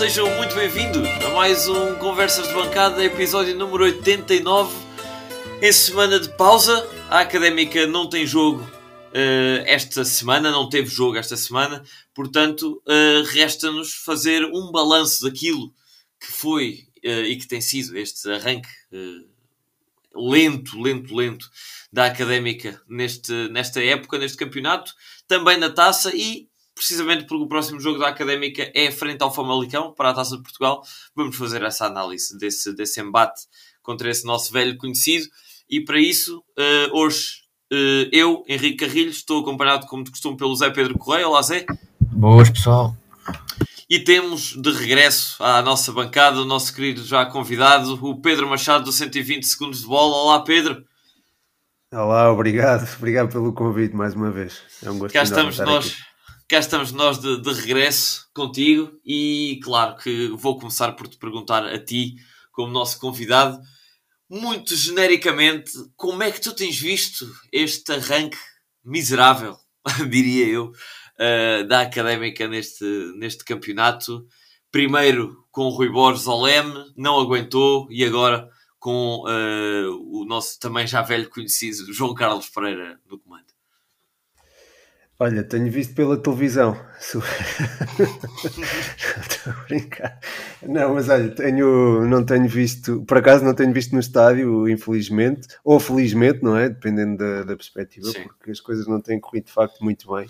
sejam muito bem-vindos a mais um Conversas de Bancada, episódio número 89. Em semana de pausa, a Académica não tem jogo uh, esta semana, não teve jogo esta semana, portanto, uh, resta-nos fazer um balanço daquilo que foi uh, e que tem sido este arranque lento, lento, lento da Académica neste, nesta época, neste campeonato, também na taça e precisamente porque o próximo jogo da Académica é frente ao Famalicão para a Taça de Portugal, vamos fazer essa análise desse, desse embate contra esse nosso velho conhecido. E para isso, uh, hoje, uh, eu, Henrique Carrilho, estou acompanhado, como de costume, pelo Zé Pedro Correia. Olá, Zé. Boas, pessoal. E temos de regresso à nossa bancada o nosso querido já convidado, o Pedro Machado, do 120 Segundos de Bola. Olá, Pedro. Olá, obrigado. Obrigado pelo convite mais uma vez. É um gosto Cá estamos nós. Aqui cá estamos nós de, de, regresso contigo e claro que vou começar por te perguntar a ti, como nosso convidado, muito genericamente, como é que tu tens visto este arranque miserável, diria eu, uh, da Académica neste, neste campeonato? Primeiro com o Rui Borges ao Leme, não aguentou, e agora com uh, o nosso também já velho conhecido João Carlos Pereira no comando. Olha, tenho visto pela televisão. Estou a brincar. Não, mas olha, tenho, não tenho visto, por acaso não tenho visto no estádio, infelizmente, ou felizmente, não é? Dependendo da, da perspectiva, Sim. porque as coisas não têm corrido de facto muito bem.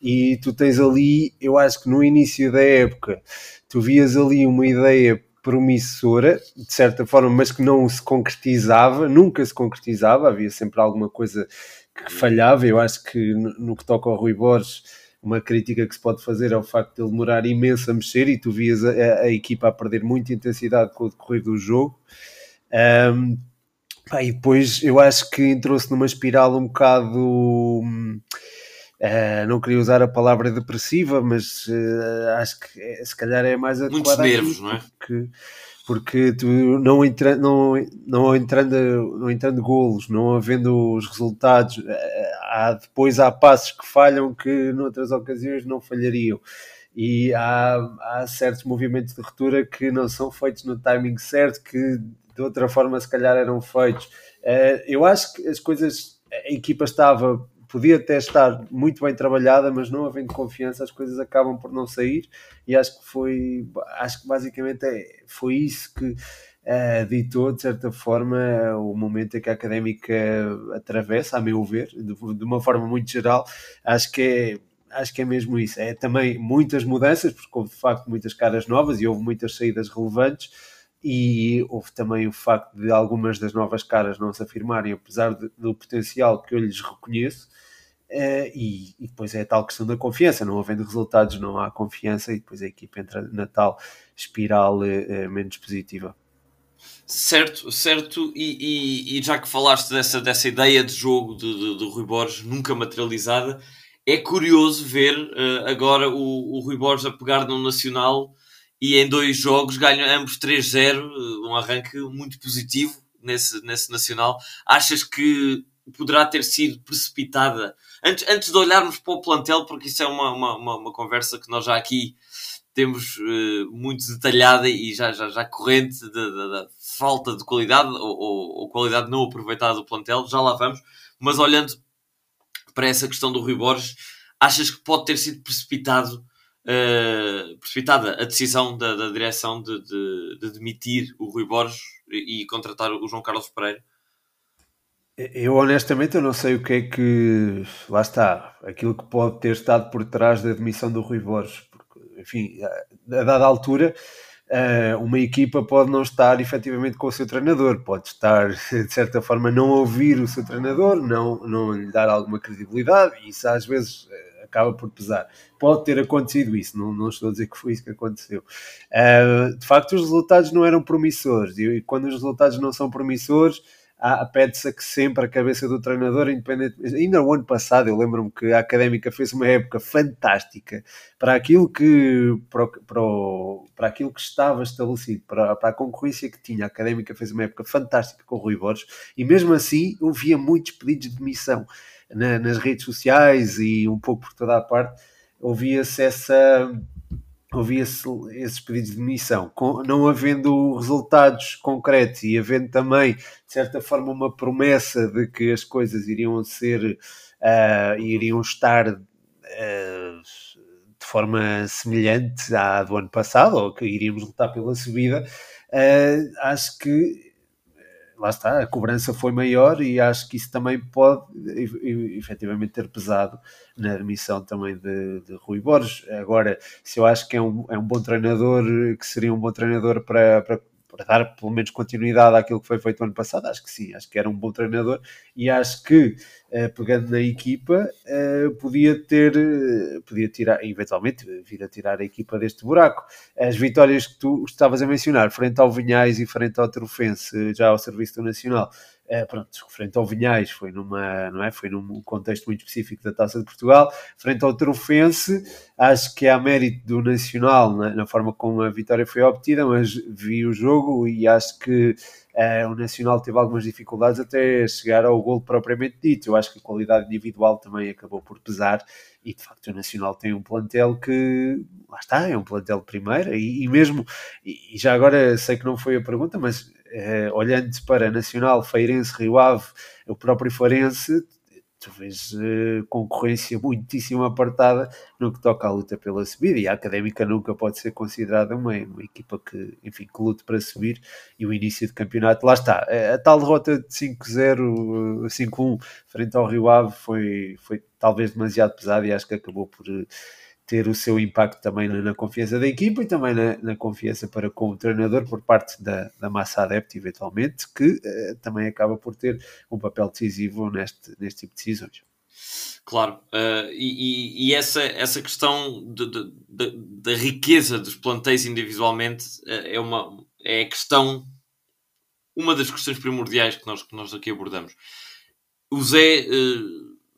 E tu tens ali, eu acho que no início da época, tu vias ali uma ideia promissora, de certa forma, mas que não se concretizava, nunca se concretizava, havia sempre alguma coisa que falhava. Eu acho que no, no, que toca ao Rui Borges, uma crítica que se pode fazer é o facto de ele demorar imenso a mexer e tu vias a, a, a equipa a perder muita intensidade com o decorrer do jogo. Um, e depois eu acho que entrou-se numa espiral um bocado. Uh, não queria usar a palavra depressiva, mas uh, acho que é, se calhar é mais adequada. Muitos nervos, não é? Porque tu não, entra, não, não, entrando, não entrando golos, não havendo os resultados, eh, há, depois há passos que falham que noutras ocasiões não falhariam. E há, há certos movimentos de ruptura que não são feitos no timing certo, que de outra forma se calhar eram feitos. Eh, eu acho que as coisas, a equipa estava podia até estar muito bem trabalhada, mas não havendo confiança, as coisas acabam por não sair. E acho que foi, acho que basicamente é, foi isso que uh, ditou, de certa forma, o momento em que a académica atravessa, a meu ver, de, de uma forma muito geral. Acho que é acho que é mesmo isso. É também muitas mudanças, porque houve de facto muitas caras novas e houve muitas saídas relevantes, e houve também o facto de algumas das novas caras não se afirmarem, apesar de, do potencial que eu lhes reconheço. Uh, e, e, depois é a tal questão da confiança, não havendo resultados, não há confiança, e depois a equipa entra na tal espiral uh, menos positiva. Certo, certo, e, e, e, já que falaste dessa, dessa ideia de jogo de, de, de Rui Borges nunca materializada, é curioso ver uh, agora o, o Rui Borges a pegar no Nacional e em dois jogos ganham ambos 3-0, um arranque muito positivo nesse, nesse Nacional. Achas que poderá ter sido precipitada antes, antes de olharmos para o plantel, porque isso é uma, uma, uma, uma conversa que nós já aqui temos uh, muito detalhada e já, já, já corrente da falta de qualidade ou, ou, ou, qualidade não aproveitada do plantel, já lá vamos, mas olhando para essa questão do Rui Borges, achas que pode ter sido precipitado uh, precipitada a decisão da, da direção de, de, de, demitir o Rui Borges e, e contratar o João Carlos Pereira? Eu honestamente eu não sei o que é que lá está, aquilo que pode ter estado por trás da demissão do Rui Borges, porque, enfim, a dada altura eh, uma equipa pode não estar efetivamente com o seu treinador, pode estar de certa forma não ouvir o seu treinador, não, não lhe dar alguma credibilidade, e isso às vezes eh, acaba por pesar. Pode ter acontecido isso, não, não estou a dizer que foi isso que aconteceu. Uh, de facto, os resultados não eram promissores, e quando os resultados não são promissores pede-se a que sempre a cabeça do treinador, independente. Ainda o ano passado, eu lembro-me que a Académica fez uma época fantástica para aquilo que, para, para, para aquilo que estava estabelecido, para, para a concorrência que tinha. A Académica fez uma época fantástica com o Rui Borges e mesmo assim ouvia muitos pedidos de demissão na, nas redes sociais e um pouco por toda a parte. Ouvia-se essa havia esses pedidos de demissão, não havendo resultados concretos e havendo também, de certa forma, uma promessa de que as coisas iriam ser, uh, iriam estar uh, de forma semelhante à do ano passado, ou que iríamos lutar pela subida, uh, acho que lá está, a cobrança foi maior e acho que isso também pode efetivamente ter pesado na admissão também de, de Rui Borges. Agora, se eu acho que é um, é um bom treinador, que seria um bom treinador para, para para dar pelo menos continuidade àquilo que foi feito ano passado, acho que sim, acho que era um bom treinador e acho que uh, pegando na equipa uh, podia ter, uh, podia tirar, eventualmente vir a tirar a equipa deste buraco. As vitórias que tu estavas a mencionar, frente ao Vinhais e frente ao Trofense, já ao Serviço do Nacional, é, pronto, frente ao Vinhais foi, numa, não é? foi num contexto muito específico da Taça de Portugal, frente ao Trofense, acho que há mérito do Nacional na, na, forma como a vitória foi obtida, mas vi o jogo e acho que é, o Nacional teve algumas dificuldades até chegar ao gol propriamente dito. Eu acho que a qualidade individual também acabou por pesar e de facto o Nacional tem um plantel que lá está, é um plantel primeira e, e mesmo, e, e já agora sei que não foi a pergunta, mas eh, olhando para Nacional, Feirense, Rio Ave, o próprio Farense, tu vês eh, concorrência muitíssimo apartada no que toca à luta pela subida e a Académica nunca pode ser considerada uma, uma equipa que, enfim, que lute para subir e o início de campeonato, lá está, a, a tal derrota de 5-0, 5-1 frente ao Rio Ave foi, foi talvez demasiado pesada e acho que acabou por ter o seu impacto também na, na confiança da equipa e também na, na, confiança para com o treinador por parte da, da massa adepta, eventualmente, que uh, também acaba por ter um papel decisivo neste, neste tipo de decisões. Claro, uh, e, e, essa, essa questão da riqueza dos plantéis individualmente uh, é, uma, é questão, uma das questões primordiais que nós, que nós aqui abordamos. O Zé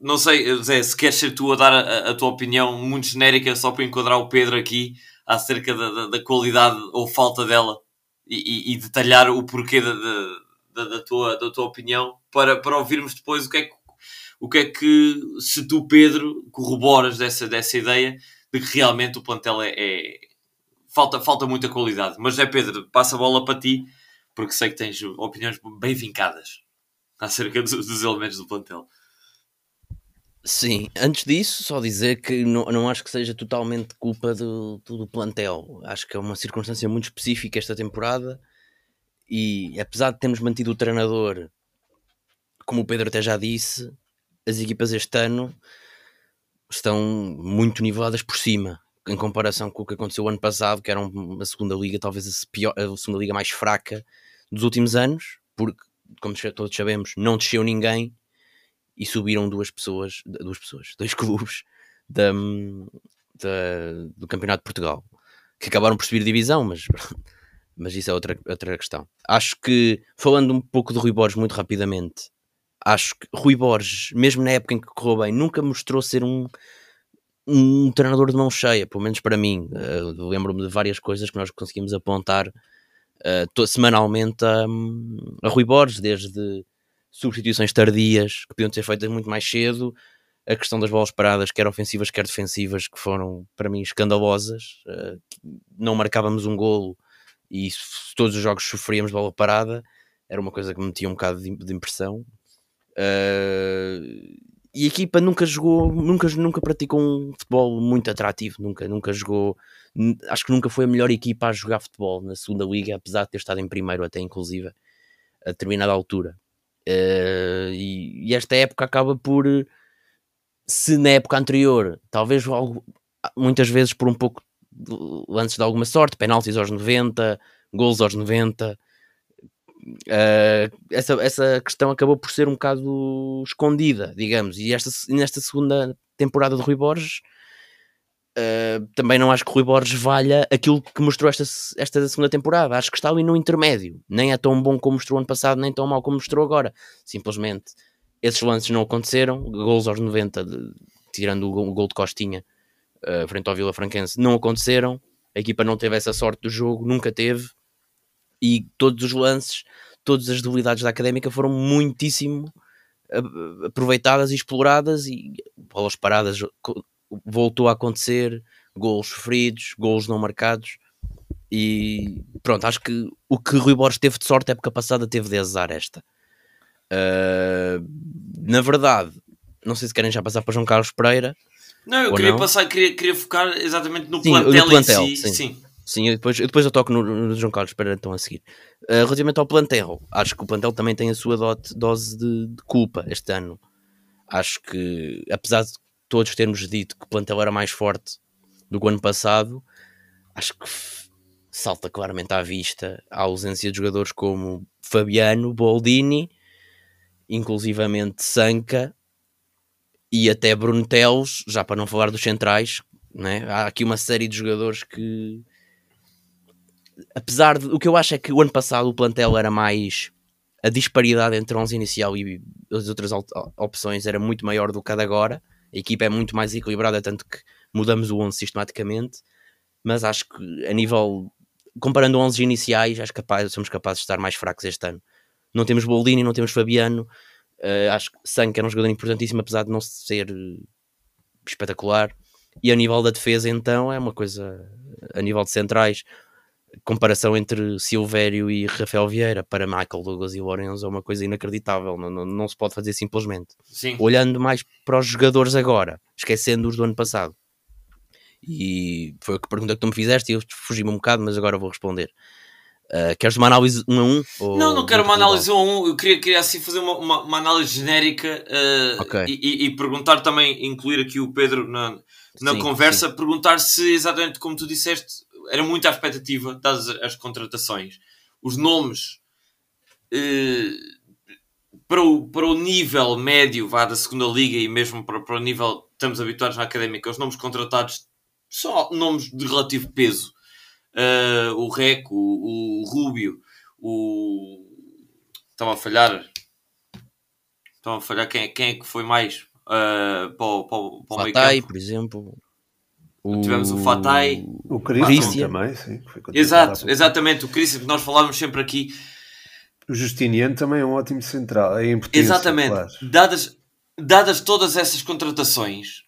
não sei, Zé, se queres ser tu a dar a, a, tua opinião muito genérica só para enquadrar o Pedro aqui acerca da, da, da qualidade ou falta dela e, e, e detalhar o porquê da, da, tua, da tua opinião para, para ouvirmos depois o que é que, o que, é que se tu, Pedro, corroboras dessa, dessa ideia de que realmente o plantel é, é falta, falta muita qualidade. Mas é Pedro, passa a bola para ti, porque sei que tens opiniões bem vincadas acerca dos, dos elementos do plantel. Sim, antes disso, só dizer que não, não acho que seja totalmente culpa do, do plantel. Acho que é uma circunstância muito específica esta temporada e apesar de termos mantido o treinador, como o Pedro até já disse, as equipas este ano estão muito niveladas por cima em comparação com o que aconteceu ano passado, que era uma segunda liga, talvez a, pior, a segunda liga mais fraca dos últimos anos, porque, como todos sabemos, não desceu ninguém e subiram duas pessoas, duas pessoas, dois clubes da, da, do Campeonato de Portugal que acabaram por subir divisão, mas, mas isso é outra, outra questão. Acho que, falando um pouco de Rui Borges muito rapidamente, acho que Rui Borges, mesmo na época em que correu bem, nunca mostrou ser um, um treinador de mão cheia, pelo menos para mim. Uh, Lembro-me de várias coisas que nós conseguimos apontar uh, semanalmente a, a Rui Borges, desde substituições tardias que podiam ser feitas muito mais cedo, a questão das bolas paradas, quer ofensivas, quer defensivas, que foram para mim escandalosas. Uh, não marcávamos um golo e todos os jogos sofríamos bola parada, era uma coisa que me metia um bocado de, impressão. Uh, e a equipa nunca jogou, nunca, nunca praticou um futebol muito atrativo, nunca, nunca jogou. Acho que nunca foi a melhor equipa a jogar futebol na segunda liga, apesar de ter estado em primeiro, até inclusive, a determinada altura. Uh, e, esta época acaba por, se na época anterior, talvez algo, muitas vezes por um pouco antes de alguma sorte, penaltis aos 90, gols aos 90. Uh, eh, essa, essa questão acabou por ser um bocado escondida, digamos, e esta, nesta segunda temporada de Rui Borges Uh, também não acho que o Rui Borges valha aquilo que mostrou esta, esta segunda temporada. Acho que está ali no intermédio. Nem é tão bom como mostrou ano passado, nem tão mau como mostrou agora. Simplesmente esses lances não aconteceram. Gols aos 90, de, tirando o gol, o gol, de Costinha uh, frente ao Vila Franquense, não aconteceram. A equipa não teve essa sorte do jogo, nunca teve. E todos os lances, todas as debilidades da académica foram muitíssimo aproveitadas e exploradas. E bolas paradas voltou a acontecer, golos sofridos, golos não marcados. E pronto, acho que o que Rui Borges teve de sorte a época passada teve de azar esta. Uh, na verdade, não sei se querem já passar para João Carlos Pereira. Não, eu queria não. passar, queria, queria focar exatamente no Sim, plantel, no plantel, em si. sim. Sim. Sim, eu depois, eu depois eu toco no, no João Carlos Pereira então a seguir. Uh, relativamente ao plantel, acho que o plantel também tem a sua dote- dose de, de culpa este ano. Acho que, apesar de todos termos dito que o plantel era mais forte do que o ano passado, acho que salta claramente à vista a ausência de jogadores como Fabiano, Boldini, inclusivamente Sanca e até Bruno Teles, já para não falar dos centrais, né? há aqui uma série de jogadores que apesar de o que eu acho é que o ano passado o plantel era mais a disparidade entre o 11 inicial e as outras opções era muito maior do que a de agora. A equipa é muito mais equilibrada, tanto que mudamos o 11 sistematicamente. Mas acho que a nível comparando 11 iniciais, acho que capaz, somos capazes de estar mais fracos este ano. Não temos Boldini, não temos Fabiano. eh, acho que Sank era um jogador importantíssimo, apesar de não ser eh, espetacular. E a nível da defesa, então, é uma coisa a nível de centrais comparação entre Silvério e Rafael Vieira para Michael Douglas e Lourenço é uma coisa inacreditável, não, não, não se pode fazer simplesmente. Sim. Olhando mais para os jogadores agora, esquecendo os do ano passado. E foi a pergunta que tu me fizeste e eu fugi-me um bocado, mas agora vou responder. Uh, queres uma análise um a um? ou Não, não quero uma análise um a um. Eu queria, queria assim fazer uma, uma, uma análise genérica eh, Ok. e, e- perguntar também, incluir aqui o Pedro na, na Sim, conversa, perguntar se exatamente como tu disseste, era muita a expectativa, dadas as contratações. Os nomes eh, para, o, para o nível médio vá, da segunda liga e mesmo para, para o nível que estamos habituados na académica, os nomes contratados são nomes de relativo peso. Eh, o Reco, o, o Rúbio, o. Estava a falhar. Estava a falhar quem, é- quem é que foi mais uh, para, o- para, o- para o meio Fatai, campo? por exemplo. Tivemos o Fatai. O Christian. também, sim. Exato, exatamente. O Christian que nós falávamos sempre aqui. O Justiniano também é um ótimo central. É importante. Exatamente. Claro. Dadas, dadas todas essas contratações,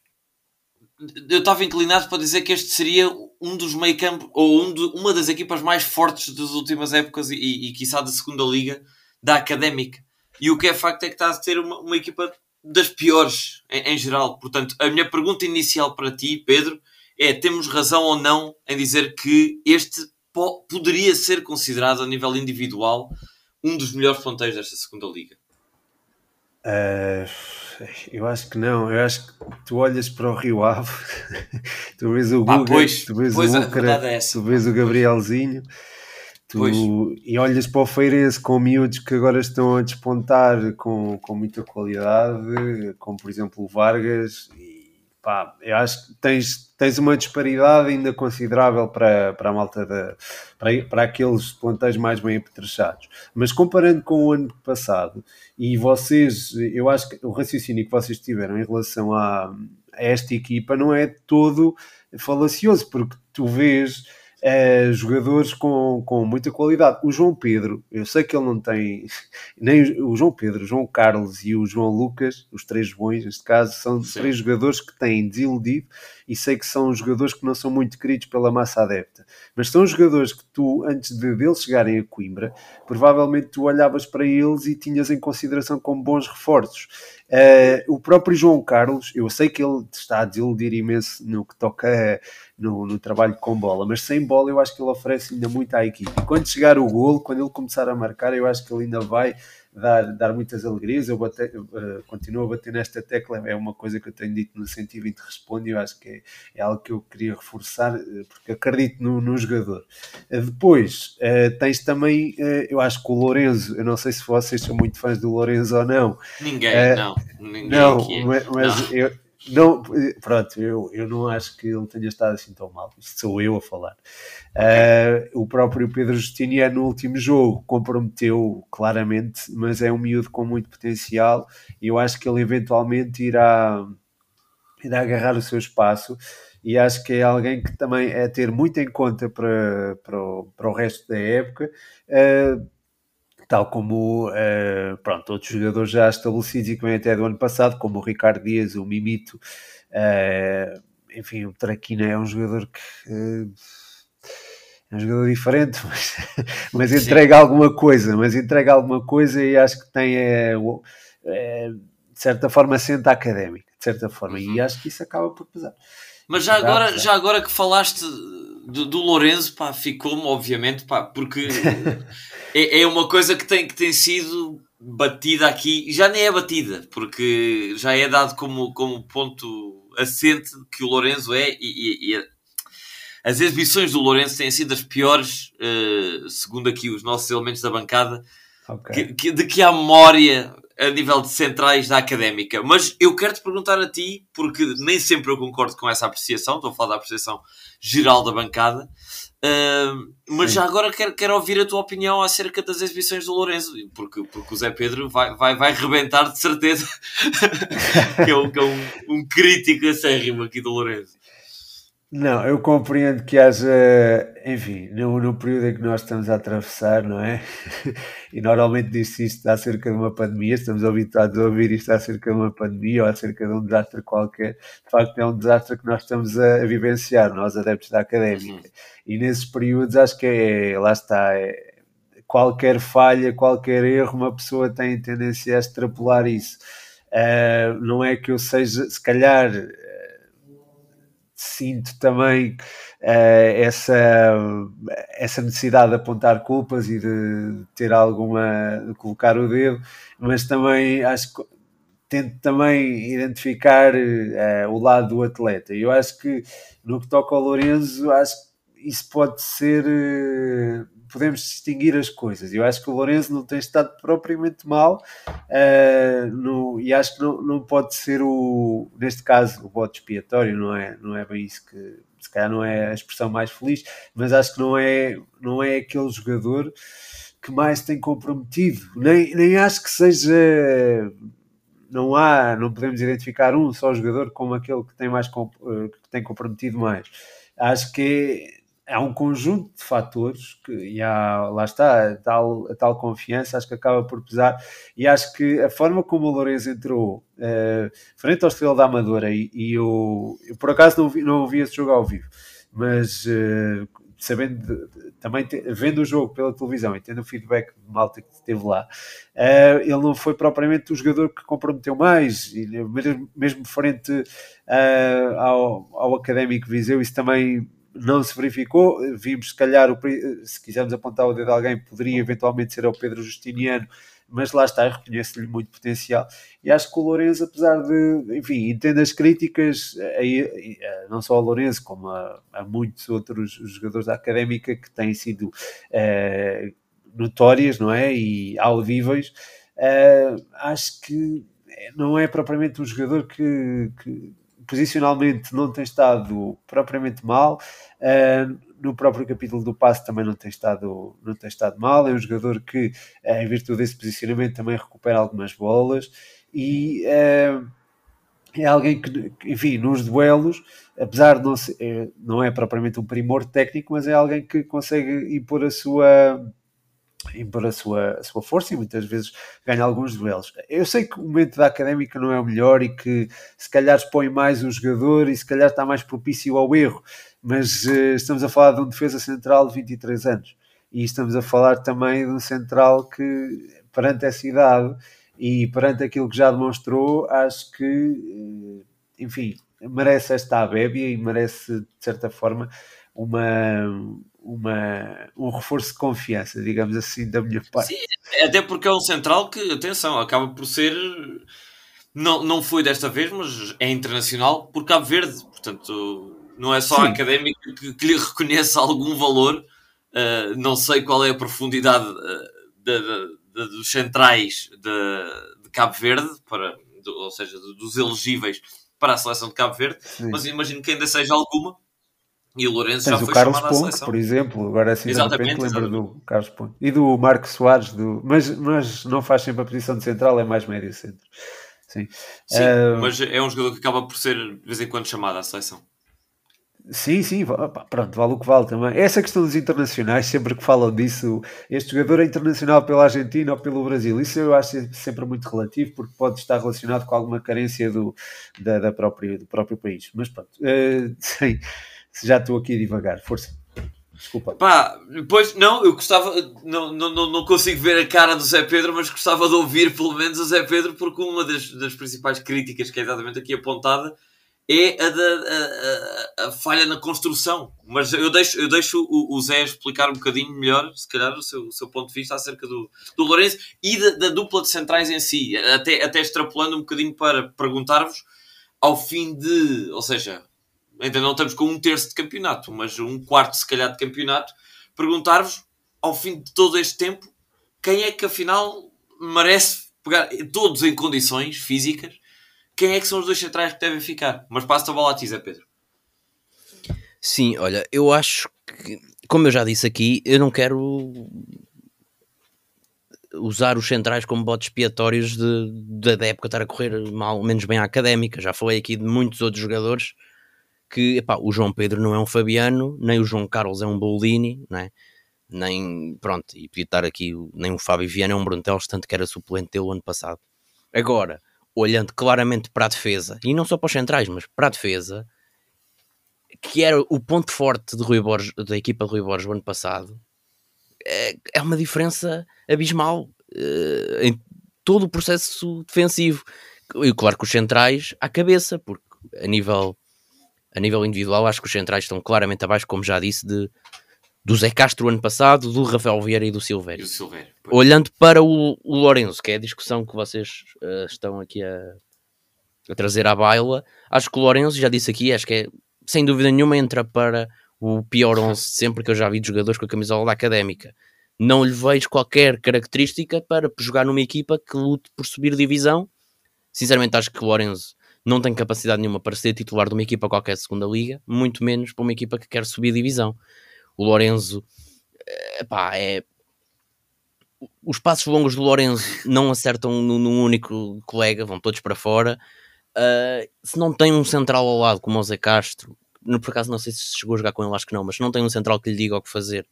eu estava inclinado para dizer que este seria um dos meio campo, ou um de- uma das equipas mais fortes das últimas épocas e, e, e quiçá da segunda liga da académica. E o que é facto é que está a ter uma, uma equipa das piores em, em geral. Portanto, a minha pergunta inicial para ti, Pedro, é: temos razão ou não em dizer que este po- poderia ser considerado a nível individual um dos melhores ponteiros desta segunda liga? Ah, eu acho que não. Eu acho que tu olhas para o Rio Ave, tu vês o Pá, Guga, pois, tu vês pois, o a Ucra, verdade é tu vês o Gabrielzinho. Tu, e olhas para o Feirense com miúdos que agora estão a despontar com, com muita qualidade, como por exemplo o Vargas, e pá, eu acho que tens, tens uma disparidade ainda considerável para, para a malta da, para, para aqueles plantéis mais bem apetrechados. Mas comparando com o ano passado, e vocês, eu acho que o raciocínio que vocês tiveram em relação a, a esta equipa não é todo falacioso, porque tu vês eh, jogadores com, com muita qualidade. O João Pedro, eu sei que ele não tem nem o João Pedro, o João Carlos e o João Lucas, os três bons neste caso, são Sim. três jogadores que têm desiludido e sei que são jogadores que não são muito queridos pela massa adepta, mas são jogadores que tu, antes de deles chegarem a Coimbra, provavelmente tu olhavas para eles e tinhas em consideração como bons reforços. Eh, o próprio João Carlos, eu sei que ele está a desiludir imenso no que toca a- no, no trabalho com bola, mas sem bola eu acho que ele oferece ainda muito à equipe. E quando chegar o golo, quando ele começar a marcar, eu acho que ele ainda vai dar, dar muitas alegrias. Eu bate, eh, continuo a bater nesta tecla, é uma coisa que eu tenho dito no 120 Responde, eu acho que é, é algo que eu queria reforçar, eh, porque acredito no, no jogador. Eh, Depois, tens também, eu acho que o Lourenço, eu não sei se vocês são muito fãs do Lourenço ou não, Ninguém, não. Ninguém não, aqui é. mas, mas eu não, pronto, eu, eu não acho que ele tenha estado assim tão mal. Isto sou eu a falar. Eh, o próprio Pedro Justiniano no último jogo comprometeu claramente, mas é um miúdo com muito potencial e eu acho que ele eventualmente irá, irá agarrar o seu espaço e acho que é alguém que também é ter muito em conta para, para, o, para o resto da época. Eh, tal como eh, pronto, outros jogadores já estabelecidos e que vêm até do ano passado, como o Ricardo Dias, o Mimito, eh, enfim, o Traquina é um jogador que uh, é um jogador diferente, mas, mas entrega Sim. alguma coisa, mas entrega alguma coisa e acho que tem é, é, de certa forma senta académica, de certa forma, e uhum. acho que isso acaba por pesar. Mas já agora, já agora que falaste do, do Lourenço, pá, ficou-me, obviamente, pá, porque é, é uma coisa que tem, que tem sido batida aqui, já nem é batida, porque já é dado como, como ponto assente que o Lourenço é, e, e, e as exibições do Lourenço têm sido as piores, uh, segundo aqui os nossos elementos da bancada, okay. que, que, de que há memória a nível de centrais da académica. Mas eu quero te perguntar a ti, porque nem sempre eu concordo com essa apreciação, estou a falar da apreciação geral da bancada, uh, mas Sim. já agora quero, quero ouvir a tua opinião acerca das exibições do Lourenço, porque, porque o Zé Pedro vai, vai, vai rebentar de certeza, que é, um, que é um, um crítico acérrimo aqui do Lourenço. Não, eu compreendo que haja, enfim, no, no período em que nós estamos a atravessar, não é? E normalmente diz-se isto acerca de uma pandemia, estamos habituados a ouvir isto acerca de uma pandemia ou acerca de um desastre qualquer. De facto, é um desastre que nós estamos a, a vivenciar, nós adeptos da académica. Uhum. E nesses períodos, acho que é, lá está, é, qualquer falha, qualquer erro, uma pessoa tem tendência a extrapolar isso. Uh, não é que eu seja, se calhar sinto também uh, essa, essa necessidade de apontar culpas e de ter alguma, de colocar o dedo, mas também acho que tento também identificar uh, o lado do atleta. Eu acho que no que toca ao Lourenço, acho que isso pode ser. Podemos distinguir as coisas. Eu acho que o Lourenço não tem estado propriamente mal uh, no, e acho que não, não pode ser o, neste caso, o voto expiatório, não é, não é bem isso que se calhar não é a expressão mais feliz, mas acho que não é, não é aquele jogador que mais tem comprometido. Nem, nem acho que seja. Não há, não podemos identificar um só jogador como aquele que tem mais eh, que tem comprometido mais. Acho que há um conjunto de fatores que, e há, lá está, a tal, a tal confiança, acho que acaba por pesar, e acho que a forma como o Lourenço entrou uh, frente ao Estrela da Amadora, e, e eu, eu, por acaso não vi, não vi esse jogo ao vivo, mas uh, sabendo também te, vendo o jogo pela televisão e tendo o feedback de malta que esteve lá, uh, ele não foi propriamente o jogador que comprometeu mais, e mesmo, mesmo frente uh, ao, ao Académico Viseu, isso também não se verificou. Vimos, se calhar, o, se quisermos apontar o dedo a alguém, poderia eventualmente ser o Pedro Justiniano, mas lá está, reconheço-lhe muito potencial. E acho que o Lourenço, apesar de, enfim, entendo as críticas, não só ao Lourenço, como a, a muitos outros jogadores da académica que têm sido eh, notórias, não é? E audíveis, eh, acho que não é propriamente um jogador que, que posicionalmente não tem estado propriamente mal. Uh, no próprio capítulo do passe também não tem estado, não tem estado mal. É um jogador que, uh, em virtude desse posicionamento, também recupera algumas bolas e uh, é alguém que, enfim, nos duelos, apesar de não ser, é, não é propriamente um primor técnico, mas é alguém que consegue impor a sua impor a sua, a sua força e muitas vezes ganha alguns duelos. Eu sei que o momento da académica não é o melhor e que se calhar expõe mais o jogador e se calhar está mais propício ao erro, mas uh, estamos a falar de um defesa central de 23 anos e estamos a falar também de um central que, perante essa idade e perante aquilo que já demonstrou, acho que, uh, enfim, merece esta abébia e merece, de certa forma, uma uma, um reforço de confiança, digamos assim, da minha parte. Sim, até porque é um central que, atenção, acaba por ser. Não, não foi desta vez, mas é internacional por Cabo Verde, portanto, não é só Sim. a académica que, que, lhe reconhece algum valor. Uh, não sei qual é a profundidade uh, de, de, de, dos centrais de, Cabo Verde, para, ou seja, dos elegíveis para a seleção de Cabo Verde, Sim. mas imagino que ainda seja alguma e o Lourenço Tens já o foi Carlos Ponte, por exemplo, agora assim exatamente, de repente lembro do Carlos Ponte. E do Marco Soares, do... mas, mas não faz sempre a posição de central, é mais médio centro. Sim, Sim uh... mas é um jogador que acaba por ser de vez em quando chamado à seleção. Sim, sim, pronto, vale o que vale também. Essa questão dos internacionais, sempre que falam disso, este jogador é internacional pela Argentina ou pelo Brasil, isso eu acho sempre muito relativo, porque pode estar relacionado com alguma carência do, da, da própria, do próprio país. Mas pronto, uh, sim, já estou aqui a divagar, força. Desculpa. Pá, depois, não, eu gostava, não, não, não consigo ver a cara do Zé Pedro, mas gostava de ouvir pelo menos o Zé Pedro, porque uma das, das principais críticas que é exatamente aqui apontada é a, da, a, a, a, falha na construção. Mas eu deixo, eu deixo o, o, Zé explicar um bocadinho melhor, se calhar, o seu, o seu ponto de vista acerca do, do Lourenço e da, da, dupla de centrais em si. Até, até extrapolando um bocadinho para perguntar-vos ao fim de. Ou seja, ainda não estamos com um terço de campeonato, mas um quarto, se calhar, de campeonato. Perguntar-vos, ao fim de todo este tempo, quem é que afinal merece pegar todos em condições físicas quem é que são os dois centrais que devem ficar? Mas passa a bola a ti, Zé Pedro. Sim, olha, eu acho que, como eu já disse aqui, eu não quero usar os centrais como botes expiatórios de, de, da época estar a correr mal, menos bem à académica. Já falei aqui de muitos outros jogadores que, epá, o João Pedro não é um Fabiano, nem o João Carlos é um Boldini, né? nem, pronto, e podia estar aqui, nem o Fábio Viana é um Bruntelos, tanto que era suplente dele o ano passado. Agora, olhando claramente para a defesa, e não só para os centrais, mas para a defesa, que era o ponto forte de Rui Borges, da equipa de Rui Borges o ano passado, é, é uma diferença abismal uh, em todo o processo defensivo. E claro que os centrais à cabeça, porque a nível, a nível individual acho que os centrais estão claramente abaixo, como já disse, de do Zé Castro ano passado, do Rafael Vieira e do Silvério. Silvério Olhando para o, o Lourenço, que é a discussão que vocês uh, estão aqui a, a, trazer à baila, acho que o Lourenço, já disse aqui, acho que é, sem dúvida nenhuma entra para o pior 11 sempre que eu já vi de jogadores com a camisola da Académica. Não lhe vejo qualquer característica para jogar numa equipa que lute por subir divisão. Sinceramente acho que o Lourenço não tem capacidade nenhuma para ser titular de uma equipa qualquer segunda liga, muito menos para uma equipa que quer subir divisão o Lorenzo, epá, é os passos longos do Lorenzo não acertam num único colega, vão todos para fora. Uh, se não tem um central ao lado, como o Zé Castro, no, por acaso não sei se chegou a jogar com ele, acho que não, mas se não tem um central que lhe diga o que fazer,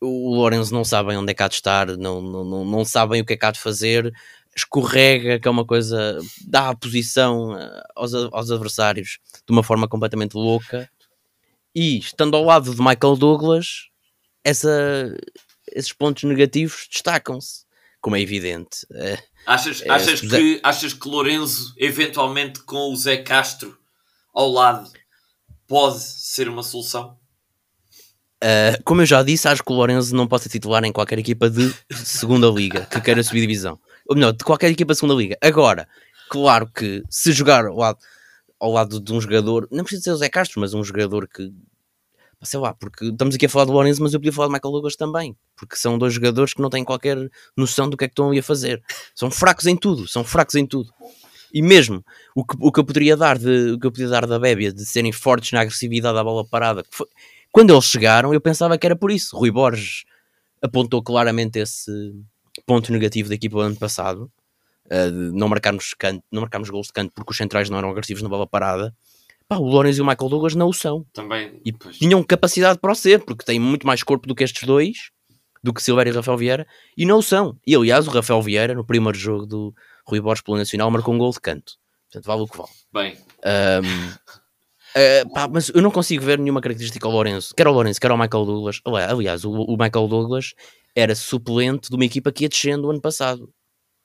o Lorenzo não sabe onde é que há de estar, não, não, não, não sabem o que é que há de fazer, escorrega, que é uma coisa, dá a posição ah, aos, aos adversários de uma forma completamente louca. E estando ao lado de Michael Douglas, essa, esses pontos negativos destacam-se, como é evidente. É, achas, é, achas, que, achas que Lorenzo, eventualmente com o Zé Castro ao lado, pode ser uma solução? Uh, como eu já disse, acho que o Lorenzo não pode ser titular em qualquer equipa de segunda liga que queira subir divisão. Ou melhor, de qualquer equipa de segunda liga. Agora, claro que se jogar ao lado ao lado de um jogador, não precisa ser o Zé Castro, mas um jogador que sei lá, porque estamos aqui a falar do Lourenço, mas eu podia falar de Michael Douglas também, porque são dois jogadores que não têm qualquer noção do que é que estão ali a fazer. São fracos em tudo, são fracos em tudo. E mesmo o que, o que eu poderia dar de, o que eu podia dar da Bébia de serem fortes na agressividade da bola parada, foi, quando eles chegaram, eu pensava que era por isso. Rui Borges apontou claramente esse ponto negativo da equipa do ano passado, uh, de não marcarmos, canto, não marcarmos gols de canto porque os centrais não eram agressivos na bola parada. Pá, o Lawrence e o Michael Douglas não o são. Também. E pois. tinham capacidade para o ser, porque têm muito mais corpo do que estes dois, do que Silvério e Rafael Vieira, e não o são. E aliás, o Rafael Vieira, no primeiro jogo do Rui Borges pelo Nacional, marcou um gol de canto. Portanto, vale o que vale. Bem. Um, uh, eh, pá, mas eu não consigo ver nenhuma característica ao Lourenço, quer ao Lourenço, quer ao Michael Douglas. Aliás, o, o Michael Douglas era suplente de uma equipa que ia descendo o ano passado.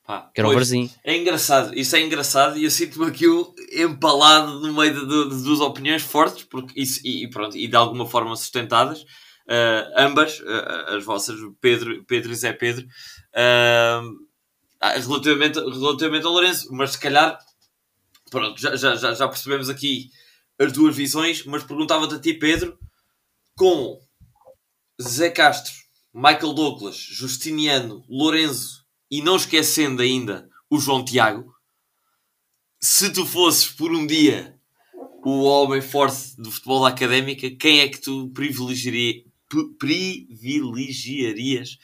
Pá, que era o Varzinho. É engraçado, isso é engraçado e eu sinto-me aqui empalado no meio de, de, de, duas opiniões fortes porque isso, e, e, pronto, e de alguma forma sustentadas, uh, ambas, uh, as vossas, Pedro, Pedro e Zé Pedro, uh, relativamente, relativamente ao Lourenço, mas se calhar, pronto, já, já, já percebemos aqui as duas visões, mas perguntava-te a ti, Pedro, com Zé Castro, Michael Douglas, Justiniano, Lourenço e não esquecendo ainda o João Tiago, se tu fosses por um dia o homem forte do futebol da académica, quem é que tu privilegiaria, privilegiarias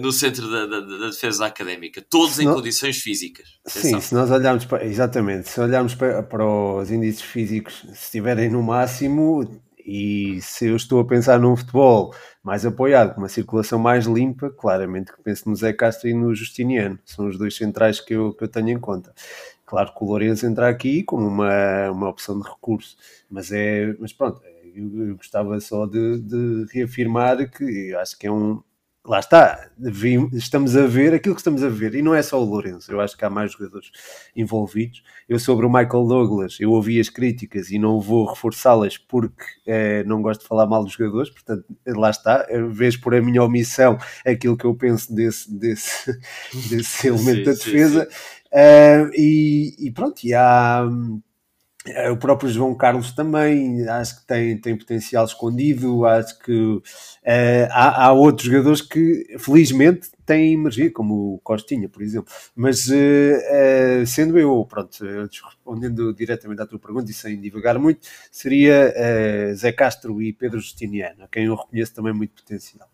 no centro da, da, da, defesa académica? Todos em não, condições físicas. Atenção. Sim, se nós olharmos para, exatamente, se olharmos para, para os índices físicos, se estiverem no máximo, e se eu estou a pensar num futebol mais apoiado, com uma circulação mais limpa, claramente que penso no Zé Castro e no Justiniano. São os dois centrais que eu, que eu tenho em conta. Claro que o Lourenço entra aqui como uma, uma opção de recurso, mas é, mas pronto, eu, eu gostava só de, de reafirmar que acho que é um, lá está, estamos a ver aquilo que estamos a ver, e não é só o Lourenço, eu acho que há mais jogadores envolvidos. Eu sobre o Michael Douglas, eu ouvi as críticas e não vou reforçá-las porque eh, não gosto de falar mal dos jogadores, portanto, lá está, vês por a minha omissão aquilo que eu penso desse, desse, desse elemento sim, da defesa. Sim, sim. Uh, e, e, pronto, e há o próprio João Carlos também acho que tem, tem potencial escondido. Acho que uh, há, há, outros jogadores que felizmente têm emergido, como o Costinha, por exemplo. Mas uh, uh, sendo eu, pronto, respondendo diretamente à tua pergunta e sem divagar muito, seria Zé Castro e Pedro Justiniano, a quem eu reconheço também muito potencial.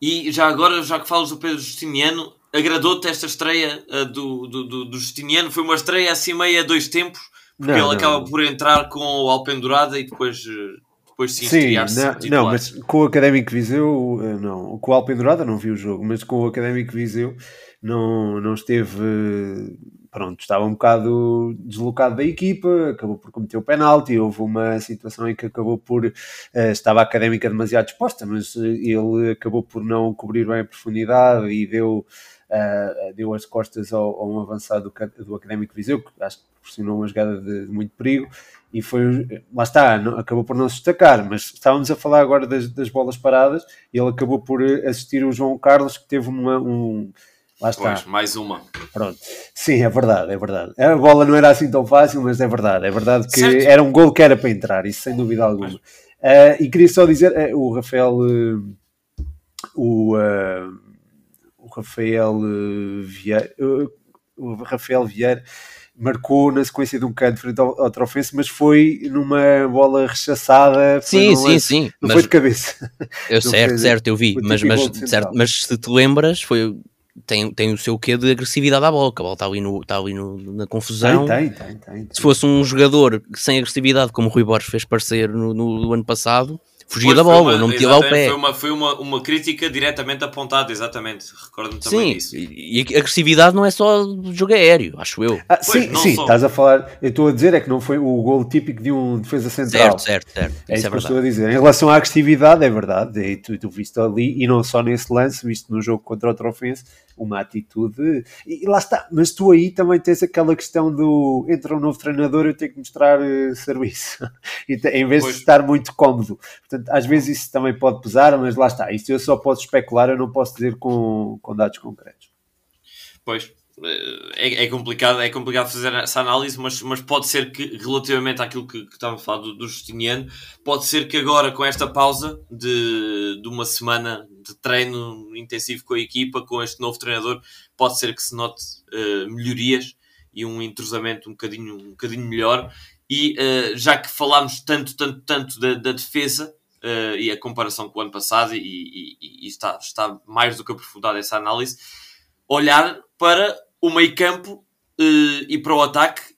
E já agora, já que falas do Pedro Justiniano, agradou-te esta estreia do, do, do, do Justiniano? Foi uma estreia assim meio a dois tempos porque não, ele não, acaba por entrar com o Alpendurada e depois, eh, depois se Sim, não, não, mas com o Académico Viseu, eh, não. Com o Alpendurada não vi o jogo, mas com o Académico Viseu não, não esteve. Pronto, estava um bocado deslocado da equipa, acabou por cometer o penalti. Houve uma situação em que acabou por. Uh, estava a académica demasiado exposta, mas ele acabou por não cobrir bem a profundidade e deu. Deu as costas ao, ao um avançado do, do Académico Viseu, que acho que proporcionou uma jogada de, de, muito perigo e foi, lá está, não, acabou por não se destacar, mas estávamos a falar agora das, das, bolas paradas e ele acabou por assistir o João Carlos que teve uma, um, lá está. Pois, mais uma. Pronto. Sim, é verdade, é verdade. A bola não era assim tão fácil, mas é verdade, é verdade que certo. era um gol que era para entrar, isso sem dúvida alguma. Uh, e queria só dizer, uh, o Rafael, uh, o, o Rafael Vieira, o Rafael Vieira marcou na sequência de um canto frente ao, ao Trofense, mas foi numa bola rechaçada. Sim, sim, sim. Não foi de cabeça. Eu certo, certo, eu vi. Mas, mas, certo, mas se te lembras, foi, tem, tem o seu quê de agressividade à bola, a bola está ali, no, está ali no, na confusão. Tem, tem, tem, tem, Se fosse um jogador sem agressividade, como o Rui Borges fez parecer no, no, no ano passado, fugia pois da bola, uma, não metia lá o pé. Foi, uma, foi uma, uma crítica diretamente apontada, exatamente. Recordo-me também sim, disso. E, e agressividade não é só do jogo aéreo, acho eu. Ah, pois, sim, sim estás a falar. Eu estou a dizer é que não foi o gol típico de um defesa central. Certo, certo, certo. É isso, é que eu estou a dizer. Em relação à agressividade, é verdade. E tu, tu viste ali, e não só nesse lance, viste no jogo contra o Trofense, uma atitude. E, lá está. Mas tu aí também tens aquela questão do entra um novo treinador, eu tenho que mostrar uh, serviço. em vez pois. de estar muito cómodo. Portanto, às vezes isso também pode pesar, mas lá está. Isso eu só posso especular, eu não posso dizer com, com dados concretos. Pois. É, é, complicado, é complicado fazer essa análise, mas, mas pode ser que, relativamente àquilo que, que estávamos a falar do, do Justiniano, pode ser que agora, com esta pausa de, de uma semana de treino intensivo com a equipa, com este novo treinador, pode ser que se note uh, melhorias e um entrosamento um bocadinho, um bocadinho melhor. E uh, já que falámos tanto, tanto, tanto da, da defesa uh, e a comparação com o ano passado, e, e, e, está, está mais do que aprofundada essa análise, olhar para o meio campo e para o ataque.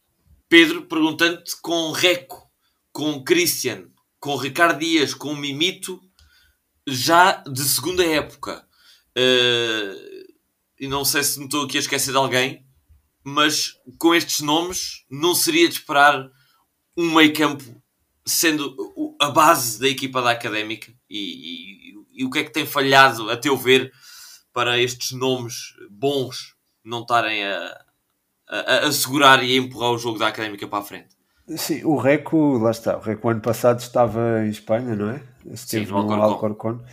Pedro, perguntando-te com Reco, com Christian, com Ricardo Dias, com Mimito, já de segunda época. Uh, e não sei se me estou aqui a esquecer de alguém, mas com estes nomes não seria de esperar um meio campo sendo a base da equipa da Académica e, e, e, o que é que tem falhado, a teu ver, para estes nomes bons não estarem a, a, a segurar e a empurrar o jogo da Académica para a frente? Sim, o Reco, lá está, o Reco ano passado estava em Espanha, não é? Esteve Sim, no Alcorcón. Alcorcón.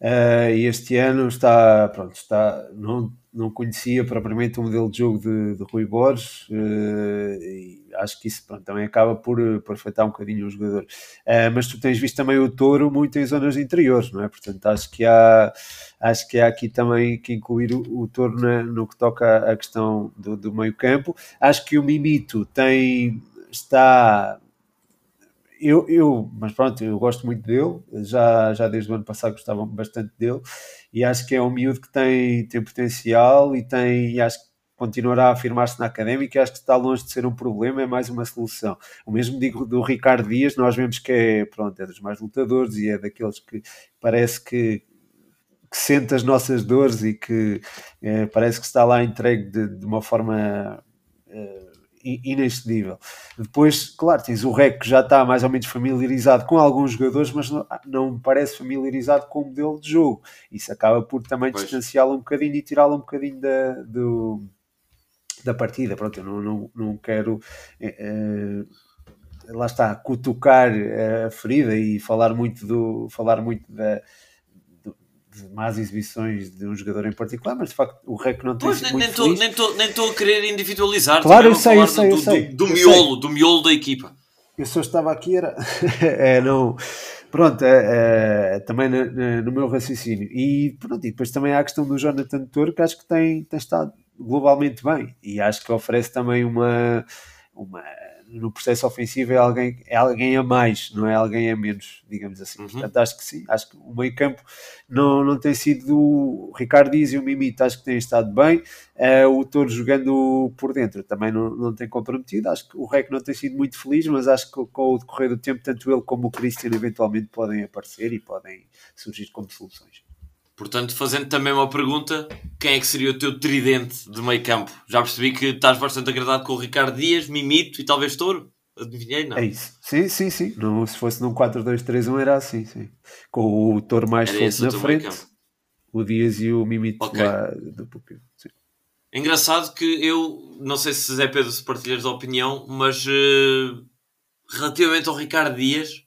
Uh, e este ano está, pronto, está, não, não conhecia propriamente o modelo de jogo de, de Rui Borges uh, e acho que isso pronto, também acaba por, por afetar um bocadinho o jogador. Uh, mas tu tens visto também o Touro muito em zonas interiores, não é? Portanto, acho que há, acho que há aqui também que incluir o, o Touro na, no que toca à questão do, do meio campo. Acho que o Mimito tem, está eu, eu, mas pronto, eu gosto muito dele, já, já desde o ano passado gostava bastante dele, e acho que é um miúdo que tem, tem potencial e tem, e acho que continuará a afirmar-se na académica acho que está longe de ser um problema, é mais uma solução. O mesmo digo do Ricardo Dias, nós vemos que é, pronto, é dos mais lutadores e é daqueles que parece que, que sente as nossas dores e que é, parece que está lá entregue de, de uma forma é, inexcedível. Depois, claro, tens o REC que já está mais ou menos familiarizado com alguns jogadores, mas não, não me parece familiarizado com o modelo de jogo. Isso acaba por também distanciá-lo um bocadinho e tirá-lo um bocadinho da, do, da partida. Pronto, eu não, não, não quero. É, lá está, cutucar a ferida e falar muito do falar muito da, de más exibições de um jogador em particular, mas de facto o REC não tem pois, sido nem, muito nem estou nem estou a querer individualizar claro, eu sei, eu sei, do, eu sei, do, do eu miolo, sei. do miolo da equipa. Eu só estava aqui era é, não pronto, é, é, também no, no, meu raciocínio. E pronto, e depois também há a questão do Jonathan Toro que acho que tem, tem estado globalmente bem. E acho que oferece também uma, uma no processo ofensivo é alguém, é alguém a mais, não é alguém a menos, digamos assim. Uhum. Portanto, acho que sim, acho que o meio campo não, não tem sido o Ricardo Dias e o Mimito, acho que têm estado bem, uh, o Toro jogando por dentro também não, não tem comprometido, acho que o Rec não tem sido muito feliz, mas acho que com o decorrer do tempo, tanto ele como o Christian eventualmente podem aparecer e podem surgir como soluções. Portanto, fazendo também uma pergunta, quem é que seria o teu tridente de meio campo? Já percebi que estás bastante agradado com o Ricardo Dias, Mimito e talvez Touro. Adivinhei, não? É isso. Sim, sim, sim. Não, se fosse num 4-2-3-1 era assim, sim. Com o Touro mais solto na frente, o Dias e o Mimito okay. lá do sim. Engraçado que eu, não sei se Zé Pedro se partilhas da opinião, mas uh, relativamente ao Ricardo Dias,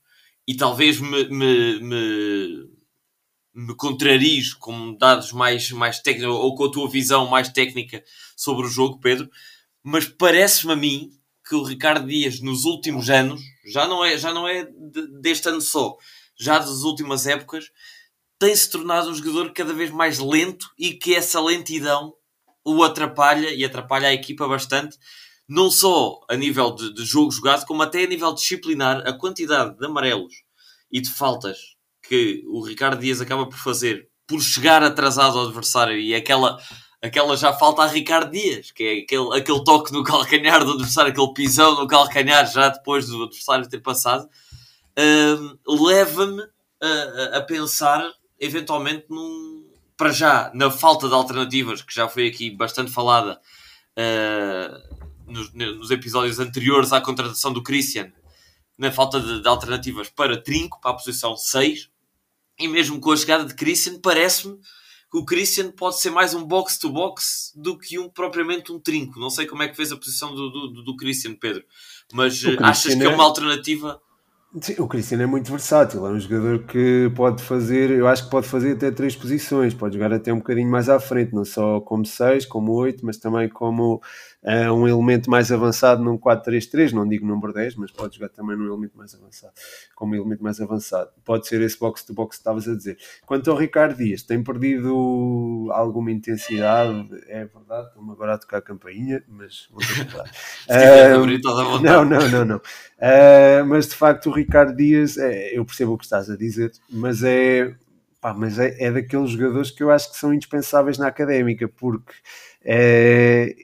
e talvez me, me, me me contraries com dados mais, mais técnicos ou com a tua visão mais técnica sobre o jogo, Pedro, mas parece-me a mim que o Ricardo Dias nos últimos anos, já não é, já não é deste ano só, já das últimas épocas, tem-se tornado um jogador cada vez mais lento e que essa lentidão o atrapalha e atrapalha a equipa bastante, não só a nível de, de jogo jogado, como até a nível disciplinar, a quantidade de amarelos e de faltas que o Ricardo Dias acaba por fazer por chegar atrasado ao adversário e aquela, aquela já falta a Ricardo Dias, que é aquele, aquele toque no calcanhar do adversário, aquele pisão no calcanhar já depois do adversário ter passado, uh, leva-me a, a, pensar eventualmente num, para já na falta de alternativas que já foi aqui bastante falada uh, nos, nos, episódios anteriores à contratação do Christian na falta de, de, alternativas para Trinco, para a posição 6 e mesmo com a chegada de Christian, parece-me que o Christian pode ser mais um box-to-box do que um propriamente um trinco. Não sei como é que fez a posição do, do, do Christian, Pedro, mas eh, achas que é uma alternativa? Sim, o Cristiano é muito versátil, é um jogador que pode fazer, eu acho que pode fazer até três posições, pode jogar até um bocadinho mais à frente, não só como 6, como 8, mas também como uh, um elemento mais avançado num 4-3-3, não digo número 10, mas pode jogar também num elemento mais avançado, como elemento mais avançado. Pode ser esse box-to-box que estavas a dizer. Quanto ao Ricardo Dias, tem perdido alguma intensidade, é verdade, estou-me agora a tocar a campainha, mas vou ter que uh, Não, não, não, não. Uh, mas de facto o Ricardo Dias, é, eu percebo o que estás a dizer, mas é, pá, mas é, é daqueles jogadores que eu acho que são indispensáveis na académica, porque é,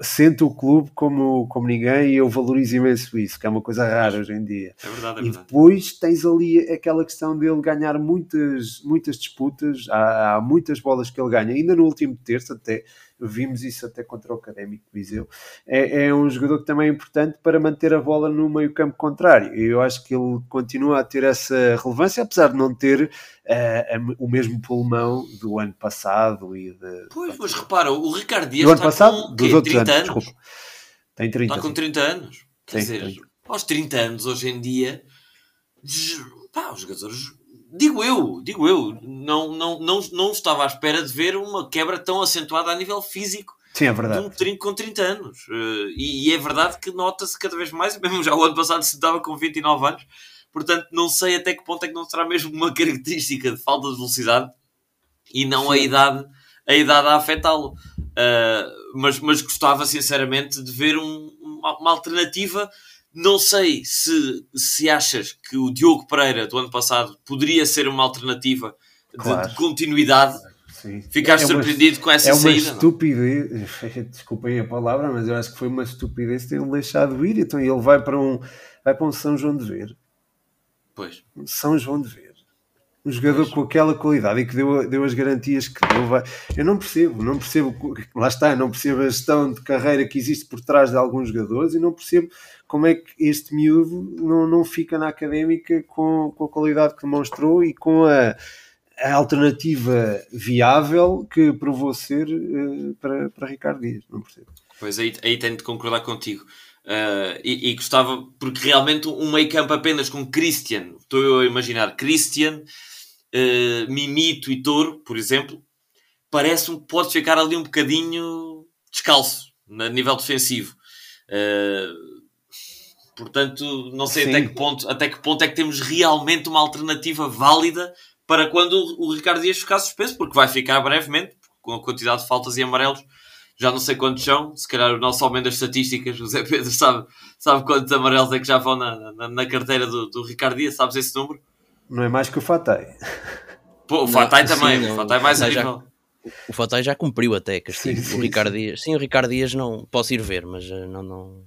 sente o clube como, como ninguém e eu valorizo imenso isso, que é uma coisa rara hoje em dia. É verdade, é e depois tens ali aquela questão dele ganhar muitas, muitas disputas, há, há muitas bolas que ele ganha, ainda no último terço até, vimos isso até contra o Académico Viseu. É, é, um jogador que também é importante para manter a bola no meio campo contrário. Eu acho que ele continua a ter essa relevância, apesar de não ter uh, o mesmo pulmão do ano passado. E de, pois, mas repara, o Ricardo Dias do ano passado, com, dos outros 30 anos, anos? Desculpa. Tem 30. Está com 30 anos. Quer tem, dizer, tem. aos 30 anos, hoje em dia, pá, os jogadores digo eu, digo eu, não, não, não, não estava à espera de ver uma quebra tão acentuada a nível físico Sim, é verdade. de um trinco com 30 anos. Uh, e, e, é verdade que nota-se cada vez mais, mesmo já o ano passado se dava com 29 anos, portanto não sei até que ponto é que não será mesmo uma característica de falta de velocidade e não a idade, a idade a afetá-lo. Uh, mas, mas gostava sinceramente de ver um, uma, uma alternativa Não sei se, se achas que o Diogo Pereira do ano passado poderia ser uma alternativa de, Claro. de continuidade. Sim. Ficaste É uma- surpreendido com essa É uma saída? não? estupidez, desculpem a palavra, mas eu acho que foi uma estupidez ter-o deixado ir. Então ele vai para um, vai para um São João de Ver. Pois. São João de Ver. Um jogador com aquela qualidade e que deu, deu as garantias que deu. Vai... Eu não percebo, não percebo, lá está, não percebo a gestão de carreira que existe por trás de alguns jogadores e não percebo como é que este miúdo não, não fica na académica com, com a qualidade que demonstrou e com a, a alternativa viável que provou ser eh, para, para Ricardo Dias. Não percebo. Pois aí, aí tenho de concordar contigo. Uh, e, e gostava, porque realmente um meio campo apenas com Christian, estou eu a imaginar, Christian, uh, Mimito e Touro, por exemplo, parece-me que pode ficar ali um bocadinho descalço, a nível defensivo. Uh, portanto, não sei Sim. até que, ponto, até que ponto é que temos realmente uma alternativa válida para quando o, Ricardo Dias ficar suspenso, porque vai ficar brevemente, com a quantidade de faltas e amarelos já não sei quantos são, se calhar o nosso homem das estatísticas, o Zé Pedro, sabe, sabe quantos amarelos é que já vão na, na, na carteira do, do Ricardo Dias, sabes esse número? Não é mais que o Fatay. Pô, o Fatai sim, também, não, o Fatai mais a mas já-. O Fatai já cumpriu até castigo. Sim, sim, o Ricardo sim. Dias. Sim, o Ricardo Dias não posso ir ver, mas eh, não, não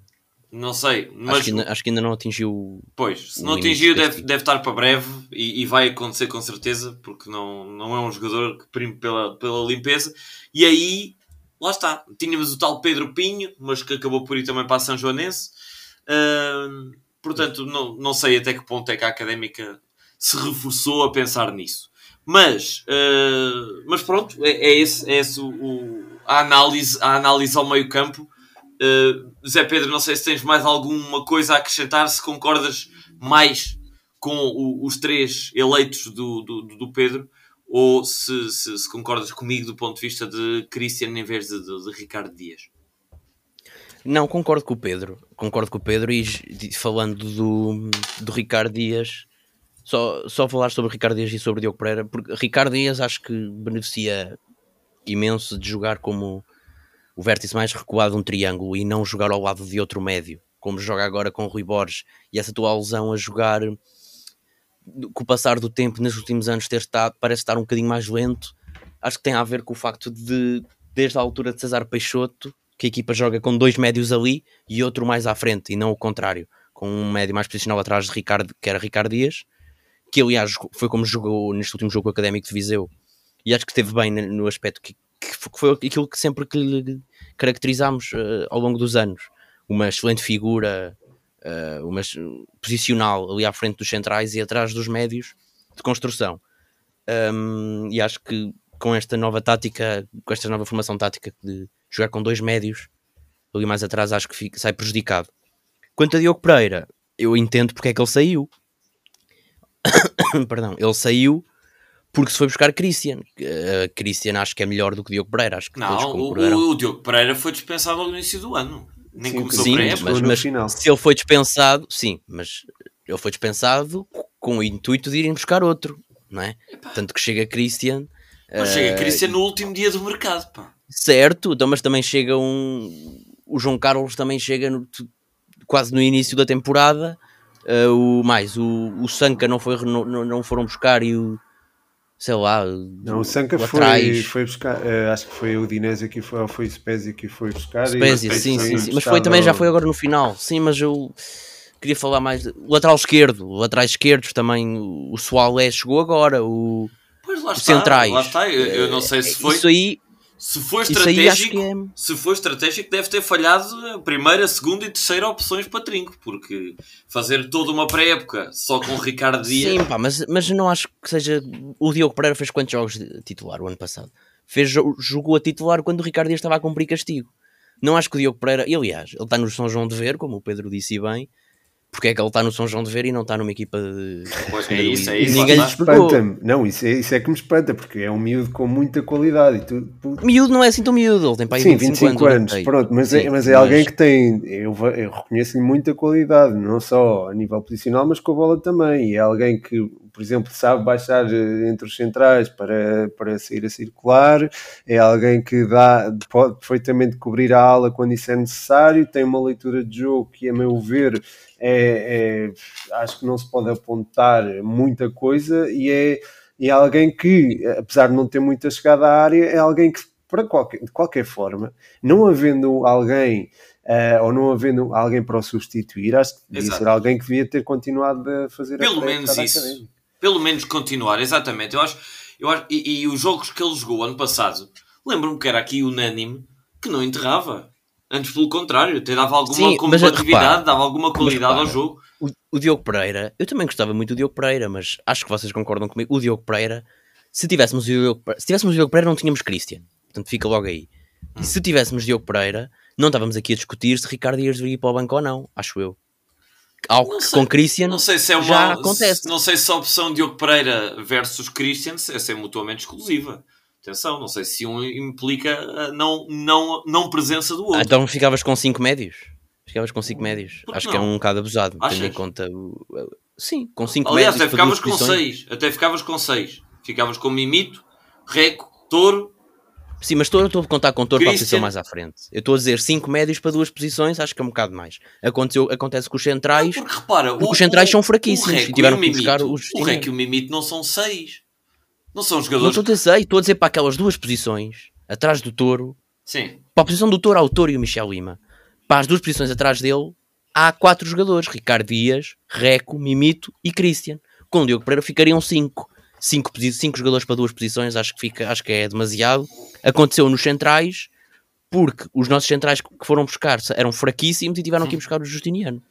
Não sei, mas acho, que ainda, acho que ainda não atingiu. pois, se não atingiu deve, tipo. deve estar para breve e, e vai acontecer com certeza, porque não, não é um jogador que prime pela, pela limpeza. E aí, lá está, tínhamos o tal Pedro Pinho, mas que acabou por ir também para a São Joanense. Ahm, portanto, não, não sei até que ponto é que a Académica se reforçou a pensar nisso. Mas, ah, mas pronto, é, é esse, é esse o, o- a, análise, a análise ao meio campo. Uh, Zé Pedro, não sei se tens mais alguma coisa a acrescentar, se concordas mais com o- os três eleitos do, do, do Pedro, ou se, se, se concordas comigo do ponto de vista de Christian em vez de, de- de Ricardo Dias. Não, concordo com o Pedro. Concordo com o Pedro e falando do, do Ricardo Dias, só, só falar sobre Ricardo Dias e sobre Diogo Pereira, porque Ricardo Dias acho que beneficia imenso de jogar como o vértice mais recuado de um triângulo e não jogar ao lado de outro médio, como joga agora com Rui Borges. E essa tua alusão a jogar com o passar do tempo nos últimos anos ter estado, parece estar um bocadinho mais lento, acho que tem a ver com o facto de, desde a altura de Cesar Peixoto, que a equipa joga com dois médios ali e outro mais à frente, e não o contrário, com um médio mais posicional atrás de Ricardo, que era Ricardo Dias, que aliás foi como jogou neste último jogo académico de Viseu, e acho que esteve bem no aspecto que, que foi aquilo que sempre que lhe caracterizámos eh, ao longo dos anos. Uma excelente figura, eh, uma posicional ali à frente dos centrais e atrás dos médios de construção. Um, e acho que com esta nova tática, com esta nova formação tática de jogar com dois médios ali mais atrás, acho que fica- sai prejudicado. Quanto a Diogo Pereira, eu entendo porque é que ele saiu. Perdão, ele saiu porque se foi buscar Christian. Uh, Christian acho que é melhor do que Diogo Pereira, acho que todos Não, o, concordarão. o, o Diogo Pereira foi dispensado ao início do ano. Nem Sim, começou Sim, época. mas, no mas final. se ele foi dispensado, sim, mas ele foi dispensado com o intuito de irem buscar outro, não é? Tanto que chega Christian, Mas eh, chega Christian no último dia do mercado, pá. certo, então, mas também chega um. O João Carlos também chega no- quase no início da temporada. Eh, o mais, o, o Sanca não, foi, não, não foram buscar e o. Sei lá. Não, o Sanca foi, atrás. foi buscar, eh, acho que foi o Dinésio que foi, ou foi o Spezia que foi buscar. Spezia, o sim, sim, sim. Mas foi também, já foi agora no final. Sim, mas eu queria falar mais. de- O lateral esquerdo, o laterais esquerdos também. O Soalé chegou agora. O, Pois lá está, centrais. lá está. Eu, eu não sei se foi. Isso aí, Se acho estratégico, é. se foi estratégico, deve ter falhado a primeira, segunda e terceira opções para Trinco, porque fazer toda uma pré-época só com o Ricardo Dias. Sim, pá, mas, mas não acho que seja. O Diogo Pereira fez quantos jogos de titular o ano passado? Fez, jo- jogou a titular quando o Ricardo Dias estava a cumprir castigo. Não acho que o Diogo Pereira. E, aliás, ele está no São João de Ver, como o Pedro disse bem. Porque é que ele está no São João de Ver e não está numa equipa de. Pois é isso, é isso. ninguém lá lhe. Espanta-me. Não, isso é, isso é que me espanta, porque é um miúdo com muita qualidade. E tu, Miúdo não é assim tão miúdo, ele tem para aí Sim, 25, 25 anos, sei. pronto, mas, Sim, é, mas é alguém que tem, eu, eu reconheço-lhe muita qualidade, não só a nível posicional, mas com a bola também. E é alguém que por exemplo, sabe baixar eh, entre os centrais para, para sair a circular, é alguém que dá, pode perfeitamente cobrir a ala quando isso é necessário, tem uma leitura de jogo que, a meu ver, é, é acho que não se pode apontar muita coisa e é, é alguém que, apesar de não ter muita chegada à área, é alguém que, para qualquer, de qualquer forma, não havendo alguém uh, ou não havendo alguém para o substituir, acho que devia ser alguém que devia ter continuado a fazer Pelo a menos isso. Pelo menos continuar, exatamente. Eu acho, eu acho e, e os jogos que ele jogou ano passado, lembro-me que era aqui unânime que não enterrava. Antes, pelo contrário, até dava alguma Sim, competitividade, dava alguma qualidade ao jogo. O, o, Diogo Pereira, eu também gostava muito do Diogo Pereira, mas acho que vocês concordam comigo. O Diogo Pereira, se tivéssemos o Diogo, se tivéssemos o Diogo Pereira, não tínhamos Christian. Portanto, fica logo aí. Se tivéssemos Diogo Pereira, não estávamos aqui a discutir se Ricardo Dias deveria ir para o banco ou não, acho eu. Algo não que sei, com Christian não sei se é uma, já acontece. Não sei se a opção Diogo Pereira versus Christian é ser mutuamente exclusiva. Atenção, não sei se um implica a não, não, não presença do outro. Ah, então ficavas com 5 médios? Ficavas com 5 médios. Acho não? que é um bocado abusado, Achas? tendo em conta. O... Sim, com 5 médios. Aliás, até ficavas com 6. Até ficavas com 6. Ficavas com Mimito, Reco, Touro Sim, mas estou, a contar com touro para a posição mais à frente. Eu estou a dizer 5 médios para duas posições, acho que é um bocado mais. Aconteceu, acontece com os centrais, porque, repara, porque o, os centrais o, são fraquíssimos e tiveram que buscar os. O Rec e o Mimito não são 6. Não são jogadores. Não estou a dizer estou a dizer para aquelas duas posições, atrás do touro. Sim. Para a posição do touro há o touro e o Michel Lima. Para as duas posições atrás dele há quatro jogadores: Ricardo Dias, Reco, Mimito e Christian. Com o Diogo Pereira ficariam 5 cinco, cinco jogadores para duas posições, acho que, fica, acho que é demasiado. Aconteceu nos centrais, porque os nossos centrais que foram buscar eram fraquíssimos e tiveram que ir buscar o Justiniano.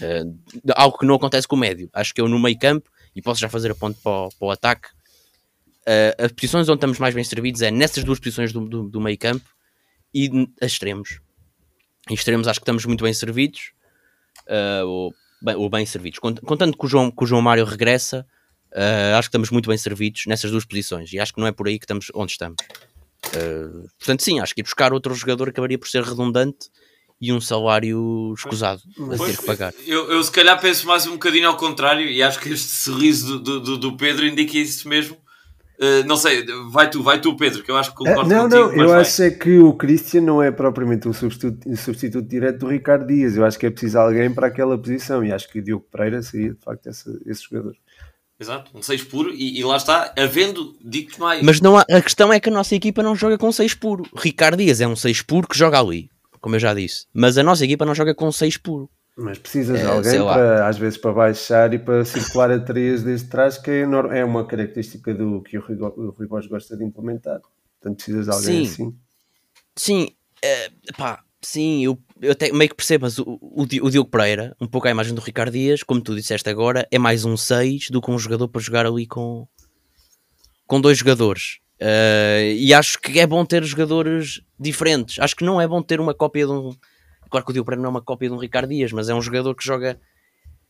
Uh, algo que não acontece com o médio. Acho que eu no meio campo, e posso já fazer a ponte para o, para o ataque, uh, as posições onde estamos mais bem servidos é nessas duas posições do, do, do meio campo e a extremos. Em extremos acho que estamos muito bem servidos, uh, ou, bem, ou bem servidos. Contando que o João, que o João Mário regressa, Uh, acho que estamos muito bem servidos nessas duas posições e acho que não é por aí que estamos onde estamos. Uh, portanto, sim, acho que ir buscar outro jogador acabaria por ser redundante e um salário escusado a ter que pagar. Eu, eu, se calhar penso mais um bocadinho ao contrário e acho que este sorriso do, do, do Pedro indica isso mesmo. Uh, não sei, vai tu, vai tu, Pedro, que eu acho que concordo Não, contigo, não, eu vai. acho é que o Christian não é propriamente o substituto, o substituto direto do Ricardo Dias. Eu acho que é preciso alguém para aquela posição e acho que o Diogo Pereira seria de facto esse, esse jogador. Exato, um 6 puro e, e, lá está, havendo dito mais. Mas não há, a questão é que a nossa equipa não joga com 6 puro. Ricardo Dias é um 6 puro que joga ali, como eu já disse. Mas a nossa equipa não joga com 6 puro. Mas precisas de é, alguém para, às vezes, para baixar e para circular a 3 desde trás, que é, é uma característica do que o Rui, o Rui gosta de implementar. Portanto, precisas de alguém sim. assim. Sim, é, pá, sim, eu eu até meio que percebo, mas o, o, o Diogo Pereira, um pouco a imagem do Ricardo Dias, como tu disseste agora, é mais um 6 do que um jogador para jogar ali com, com dois jogadores. Uh, e acho que é bom ter jogadores diferentes. Acho que não é bom ter uma cópia de um. Claro que o Diogo Pereira não é uma cópia de um Ricardo Dias, mas é um jogador que joga.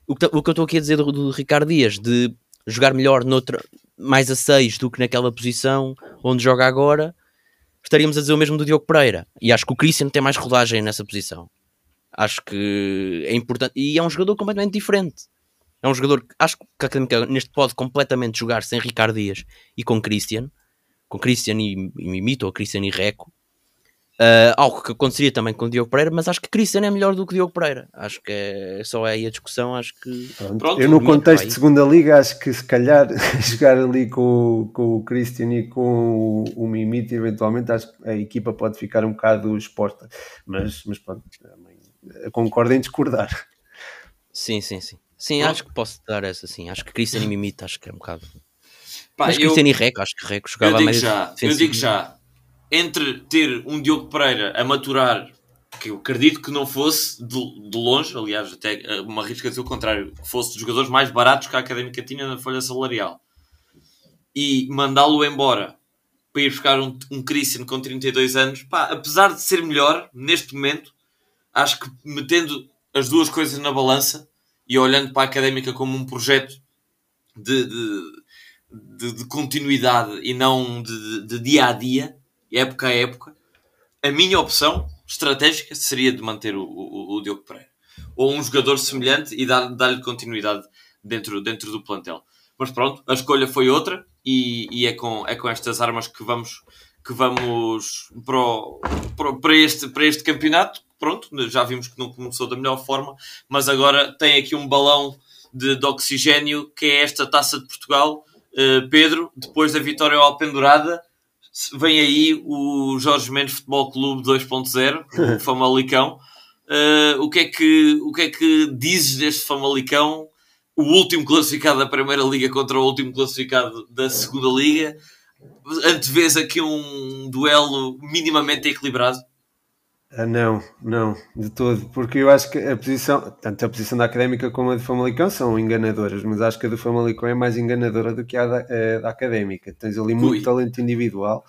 O que, o que eu estou aqui a dizer do, do Ricardo Dias, de jogar melhor noutra, mais a 6 do que naquela posição onde joga agora, estaríamos a dizer o mesmo do Diogo Pereira. E acho que o Christian tem mais rodagem nessa posição. Acho que é importante. E é um jogador completamente diferente. É um jogador que acho que a Académica neste pode completamente jogar sem Ricardo Dias e com Christian. Com Christian e, e Mimito, ou Christian e Reco. Uh, algo que aconteceria também com o Diogo Pereira, mas acho que Cristiano é melhor do que o Diogo Pereira. Acho que é só aí a discussão. Acho que Pronto, eu, no contexto de segunda liga, acho que se calhar jogar ali com, com o Cristiano e com o, o Mimito, eventualmente, acho que a equipa pode ficar um bocado exposta. Mas, mas pronto, concordo em discordar. Sim, sim, sim. Sim, acho que posso dar essa, sim. Acho que Cristiano e Mimito, acho que é um bocado. Pá, mas eu, Cristiano e Reco, acho que Reco jogava eu digo mais. Já, eu digo já entre ter um Diogo Pereira a maturar, que eu acredito que não fosse de, de longe, aliás, até eh, uma risca dizer o contrário, que fosse dos jogadores mais baratos que a Académica tinha na folha salarial, e mandá-lo embora para ir buscar um, um Christian com 32 anos, pá, apesar de ser melhor neste momento, acho que metendo as duas coisas na balança e olhando para a Académica como um projeto de, de, de, de continuidade e não de, de dia a dia, época a época, a minha opção estratégica seria de manter o, o, o Diogo Pereira. Ou um jogador semelhante e dar-lhe dar continuidade dentro, dentro do plantel. mas pronto, a escolha foi outra e, e é, com, é com estas armas que vamos, que vamos para, o, para, para, este, para este campeonato. Pronto, já vimos que não começou da melhor forma, mas agora tem aqui um balão de, de oxigênio que é esta taça de Portugal. Uh, Pedro, depois da vitória ao Alpendurada, vem aí o Jorge Mendes Futebol Clube 2.0, o Famalicão. Uh, o, que é que, o que é que dizes deste Famalicão? O último classificado da Primeira Liga contra o último classificado da Segunda Liga. Antevês aqui um duelo minimamente equilibrado? Ah, não, não, de todo, porque eu acho que a posição, tanto a posição da Académica como a do Famalicão são enganadoras, mas acho que a do Famalicão é mais enganadora do que a da, a da Académica. Tens ali muito Ui. talento individual,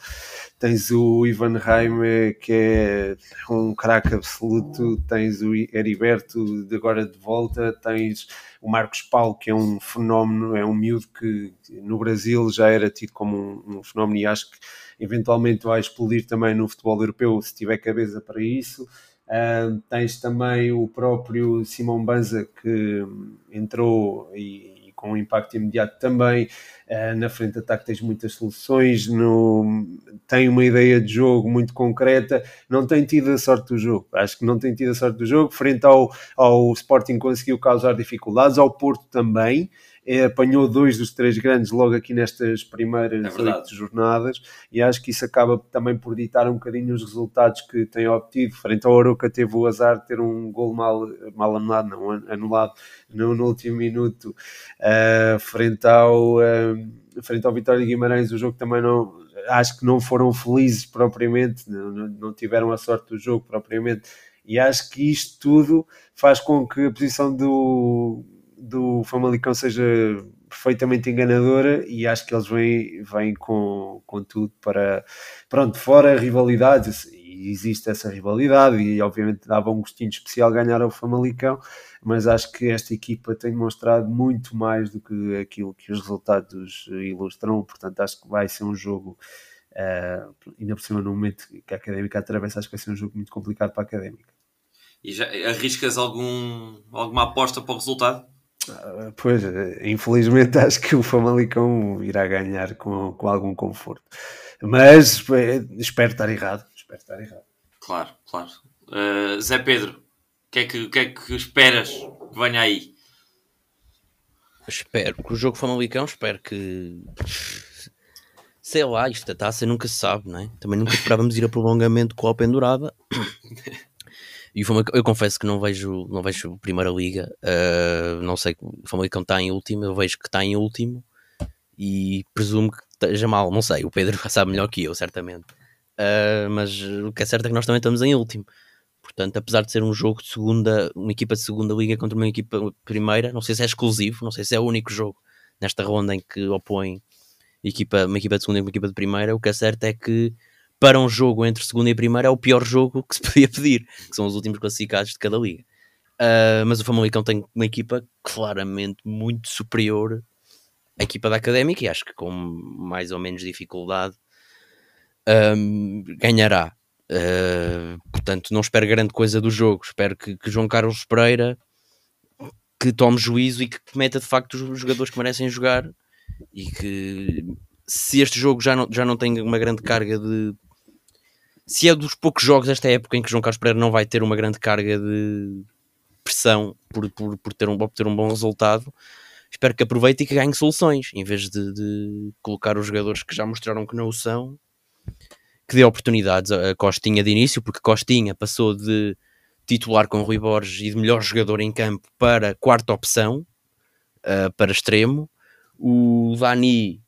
tens o Ivan Raime, que é um craque absoluto, tens o Heriberto de agora de volta, tens o Marcos Paulo, que é um fenómeno, é um miúdo que no Brasil já era tido como um, um fenómeno e acho que eventualmente vai explodir também no futebol europeu se tiver cabeça para isso. Uh, tens também o próprio Simão Banza que entrou e, com um impacto imediato também. Uh, na frente de ataque tens muitas soluções, no, tem uma ideia de jogo muito concreta, não tem tido a sorte do jogo. Acho que não tem tido a sorte do jogo. Frente ao, ao Sporting conseguiu causar dificuldades, ao Porto também é, apanhou dois dos três grandes logo aqui nestas primeiras é oito jornadas e acho que isso acaba também por ditar um bocadinho os resultados que tem obtido. Frente ao Aroca teve o azar de ter um gol mal, mal anulado, não, anulado no, no último minuto. Uh, frente, ao, uh, frente ao Vitória de Guimarães o jogo também não, acho que não foram felizes propriamente, não, não tiveram a sorte do jogo propriamente. E acho que isto tudo faz com que a posição do, do Famalicão seja perfeitamente enganadora e acho que eles vêm, vêm com, com tudo para pronto, fora rivalidades existe essa rivalidade e obviamente dava um gostinho especial ganhar ao Famalicão, mas acho que esta equipa tem demonstrado muito mais do que aquilo que os resultados ilustram, portanto acho que vai ser um jogo uh, ainda por cima no momento que a Académica atravessa, acho que vai ser um jogo muito complicado para a Académica. E já arriscas algum, alguma aposta para o resultado? Ah, pois, infelizmente acho que o Famalicão irá ganhar com, com algum conforto. Mas espero estar errado. Espero estar errado. Claro, claro. Uh, Zé Pedro, o que, é que, que é que esperas que venha aí? Espero que o jogo Famalicão, espero que sei lá, isto a taça nunca se sabe, não é? Também nunca esperávamos ir a prolongamento com a pendurada. E o Famalicão, eu confesso que não vejo, não vejo Primeira Liga, uh, não sei, o Famalicão está em último, eu vejo que está em último e presumo que esteja mal, não sei, o Pedro sabe melhor que eu, certamente. Uh, mas o que é certo é que nós também estamos em último. Portanto, apesar de ser um jogo de segunda, uma equipa de segunda liga contra uma equipa primeira, não sei se é exclusivo, não sei se é o único jogo nesta ronda em que opõe equipa, uma equipa de segunda e uma equipa de primeira. O que é certo é que para um jogo entre segunda e primeira é o pior jogo que se podia pedir, que são os últimos classificados de cada liga. Uh, mas o Famalicão tem uma equipa claramente muito superior à equipa da Académica e acho que com mais ou menos dificuldade um, ganhará. Uh, portanto, não espero grande coisa do jogo. Espero que, que, João Carlos Pereira que tome juízo e que meta de facto os jogadores que merecem jogar e que se este jogo já não, já não tem uma grande carga de se é dos poucos jogos desta época em que João Carlos Pereira não vai ter uma grande carga de pressão por, por, por ter, um, ter um bom resultado, espero que aproveite e que ganhe soluções, em vez de, de colocar os jogadores que já mostraram que não o são, que dê oportunidades a Costinha de início, porque Costinha passou de titular com Rui Borges e de melhor jogador em campo para quarta opção, uh, para extremo. O Dani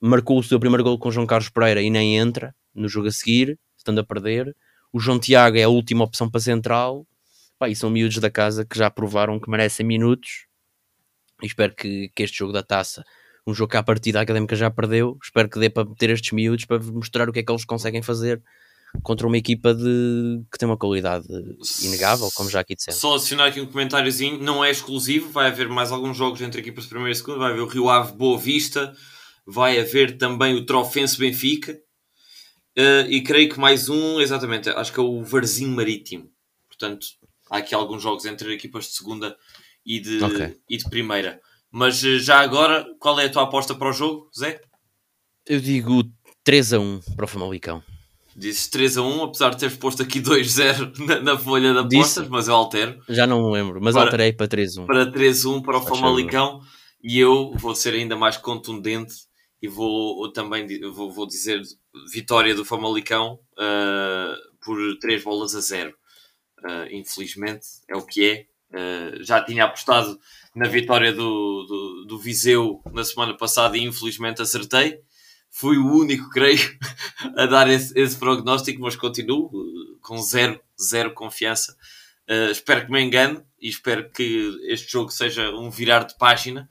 marcou o seu primeiro gol com João Carlos Pereira e nem entra no jogo a seguir estando a perder. O João Tiago é a última opção para central. Pá, e são miúdos da casa que já provaram que merecem minutos. E espero que, que este jogo da taça, um jogo que a partida académica já perdeu, espero que dê para ter estes miúdos para mostrar o que é que eles conseguem fazer contra uma equipa de, que tem uma qualidade inegável, como já aqui dissemos. Só adicionar aqui um comentáriozinho, não é exclusivo, vai haver mais alguns jogos entre equipas de primeira e segunda, vai haver o Rio Ave Boa Vista, vai haver também o Trofense Benfica, Uh, e creio que mais um, exatamente, acho que é o Varzim Marítimo. Portanto, há aqui alguns jogos entre equipas de segunda e de, okay. e de primeira. Mas uh, já agora, qual é a tua aposta para o jogo, Zé? Eu digo 3 a 1 para o Famalicão. Dizes 3 a 1, apesar de teres posto aqui 2-0 na, na, folha de apostas, Disse, mas eu altero. Já não me lembro, mas para, alterei para 3 1. Para 3 1 para o Famalicão. E eu vou ser ainda mais contundente e vou também vou, vou dizer vitória do Famalicão uh, por 3 bolas a 0. Uh, ah, infelizmente é o que é. Uh, já tinha apostado na vitória do, do, do, Viseu na semana passada e infelizmente acertei. Fui o único, creio, a dar esse, esse prognóstico, mas continuo com zero, zero confiança. Espero que me engane e espero que este jogo seja um virar de página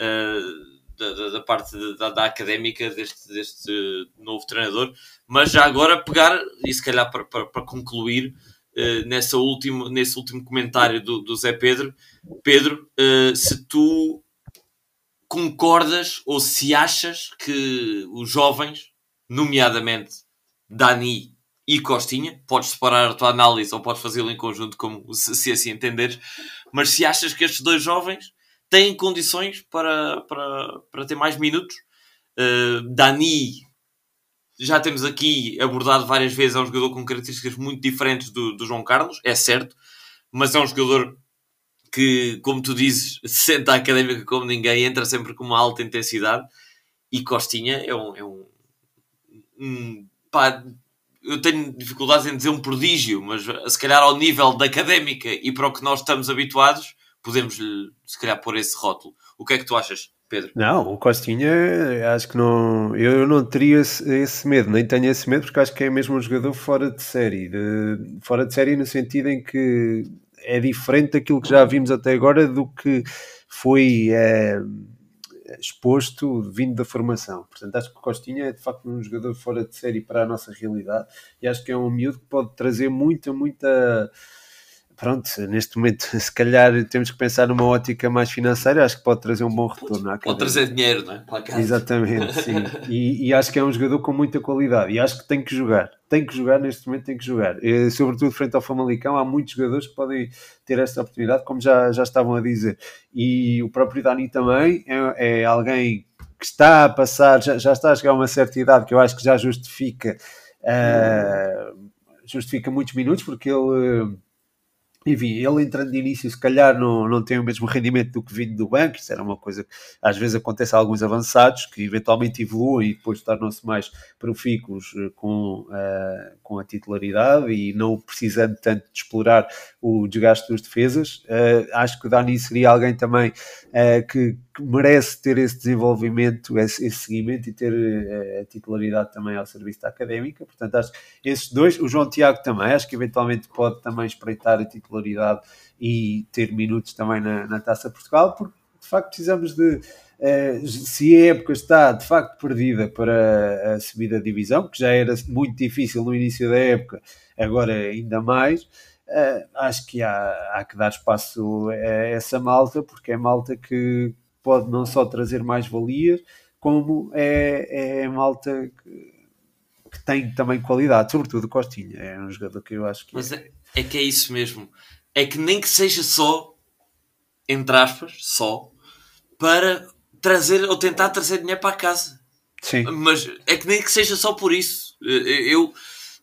uh, da, da, parte da, da, académica deste, deste novo treinador. Mas já agora pegar, e se calhar para, para, para concluir, uh, nessa último, nesse último comentário do, do Zé Pedro, Pedro, se tu concordas ou se achas que os jovens, nomeadamente Dani e Costinha, podes separar a tua análise ou podes fazê-lo em conjunto, como se, se, assim entenderes, mas se achas que estes dois jovens têm condições para, para, para ter mais minutos. Uh, Dani, já temos aqui abordado várias vezes, é um jogador com características muito diferentes do, do João Carlos, é certo, mas é um jogador que, como tu dizes, senta a académica como ninguém, entra sempre com uma alta intensidade. E Costinha é um. É um, um pá, eu tenho dificuldades em dizer um prodígio, mas se calhar ao nível da académica e para o que nós estamos habituados, podemos se calhar pôr esse rótulo. O que é que tu achas, Pedro? Não, o Costinha, acho que não. Eu não teria esse, medo, nem tenho esse medo, porque acho que é mesmo um jogador fora de série. De, fora de série no sentido em que é diferente daquilo que já vimos até agora do que foi. É, exposto vindo da formação. Portanto, acho que o Costinha é de facto um jogador fora de série para a nossa realidade e acho que é um miúdo que pode trazer muita, muita pronto, neste momento, se calhar temos que pensar numa ótica mais financeira, acho que pode trazer um bom retorno. Pode, pode trazer dinheiro, não é? Exatamente, sim. E, e, acho que é um jogador com muita qualidade e acho que tem que jogar. Tem que jogar, neste momento tem que jogar. E, sobretudo frente ao Famalicão, há muitos jogadores que podem ter esta oportunidade, como já, já estavam a dizer. E o próprio Dani também é, é alguém que está a passar, já, já está a chegar a uma certa idade que eu acho que já justifica, uh, justifica muitos minutos, porque ele enfim, ele entrando de início, se calhar não, não tem o mesmo rendimento do que vindo do banco, isso era uma coisa que às vezes acontece a alguns avançados que eventualmente evoluem e depois tornam-se mais profícuos eh, com, uh, com a titularidade e não precisando tanto de explorar o desgaste das defesas. Uh, acho que o Dani seria alguém também uh, que, que, merece ter esse desenvolvimento, esse, esse seguimento e ter a titularidade também ao serviço da académica. Portanto, acho esses dois, o João Tiago também, acho que eventualmente pode também espreitar a titularidade titularidade e ter minutos também na, na Taça Portugal, porque de facto precisamos de. Uh, se a época está de facto perdida para a subida da divisão, que já era muito difícil no início da época, agora ainda mais, uh, acho que há, há que dar espaço a essa malta, porque é malta que pode não só trazer mais valias, como é, é malta que, que tem também qualidade, sobretudo Costinha. É um jogador que eu acho que. Mas é, é que é isso mesmo é que nem que seja só, entre aspas, só, para trazer ou tentar trazer dinheiro para casa. Sim. Mas é que nem que seja só por isso. Eu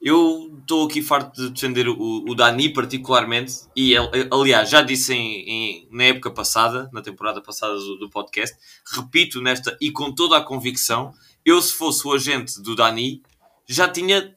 eu estou aqui farto de defender o, o Dani particularmente e aliás já disse em, em, na época passada, na temporada passada do, do, podcast, repito nesta e com toda a convicção, eu se fosse o agente do Dani já tinha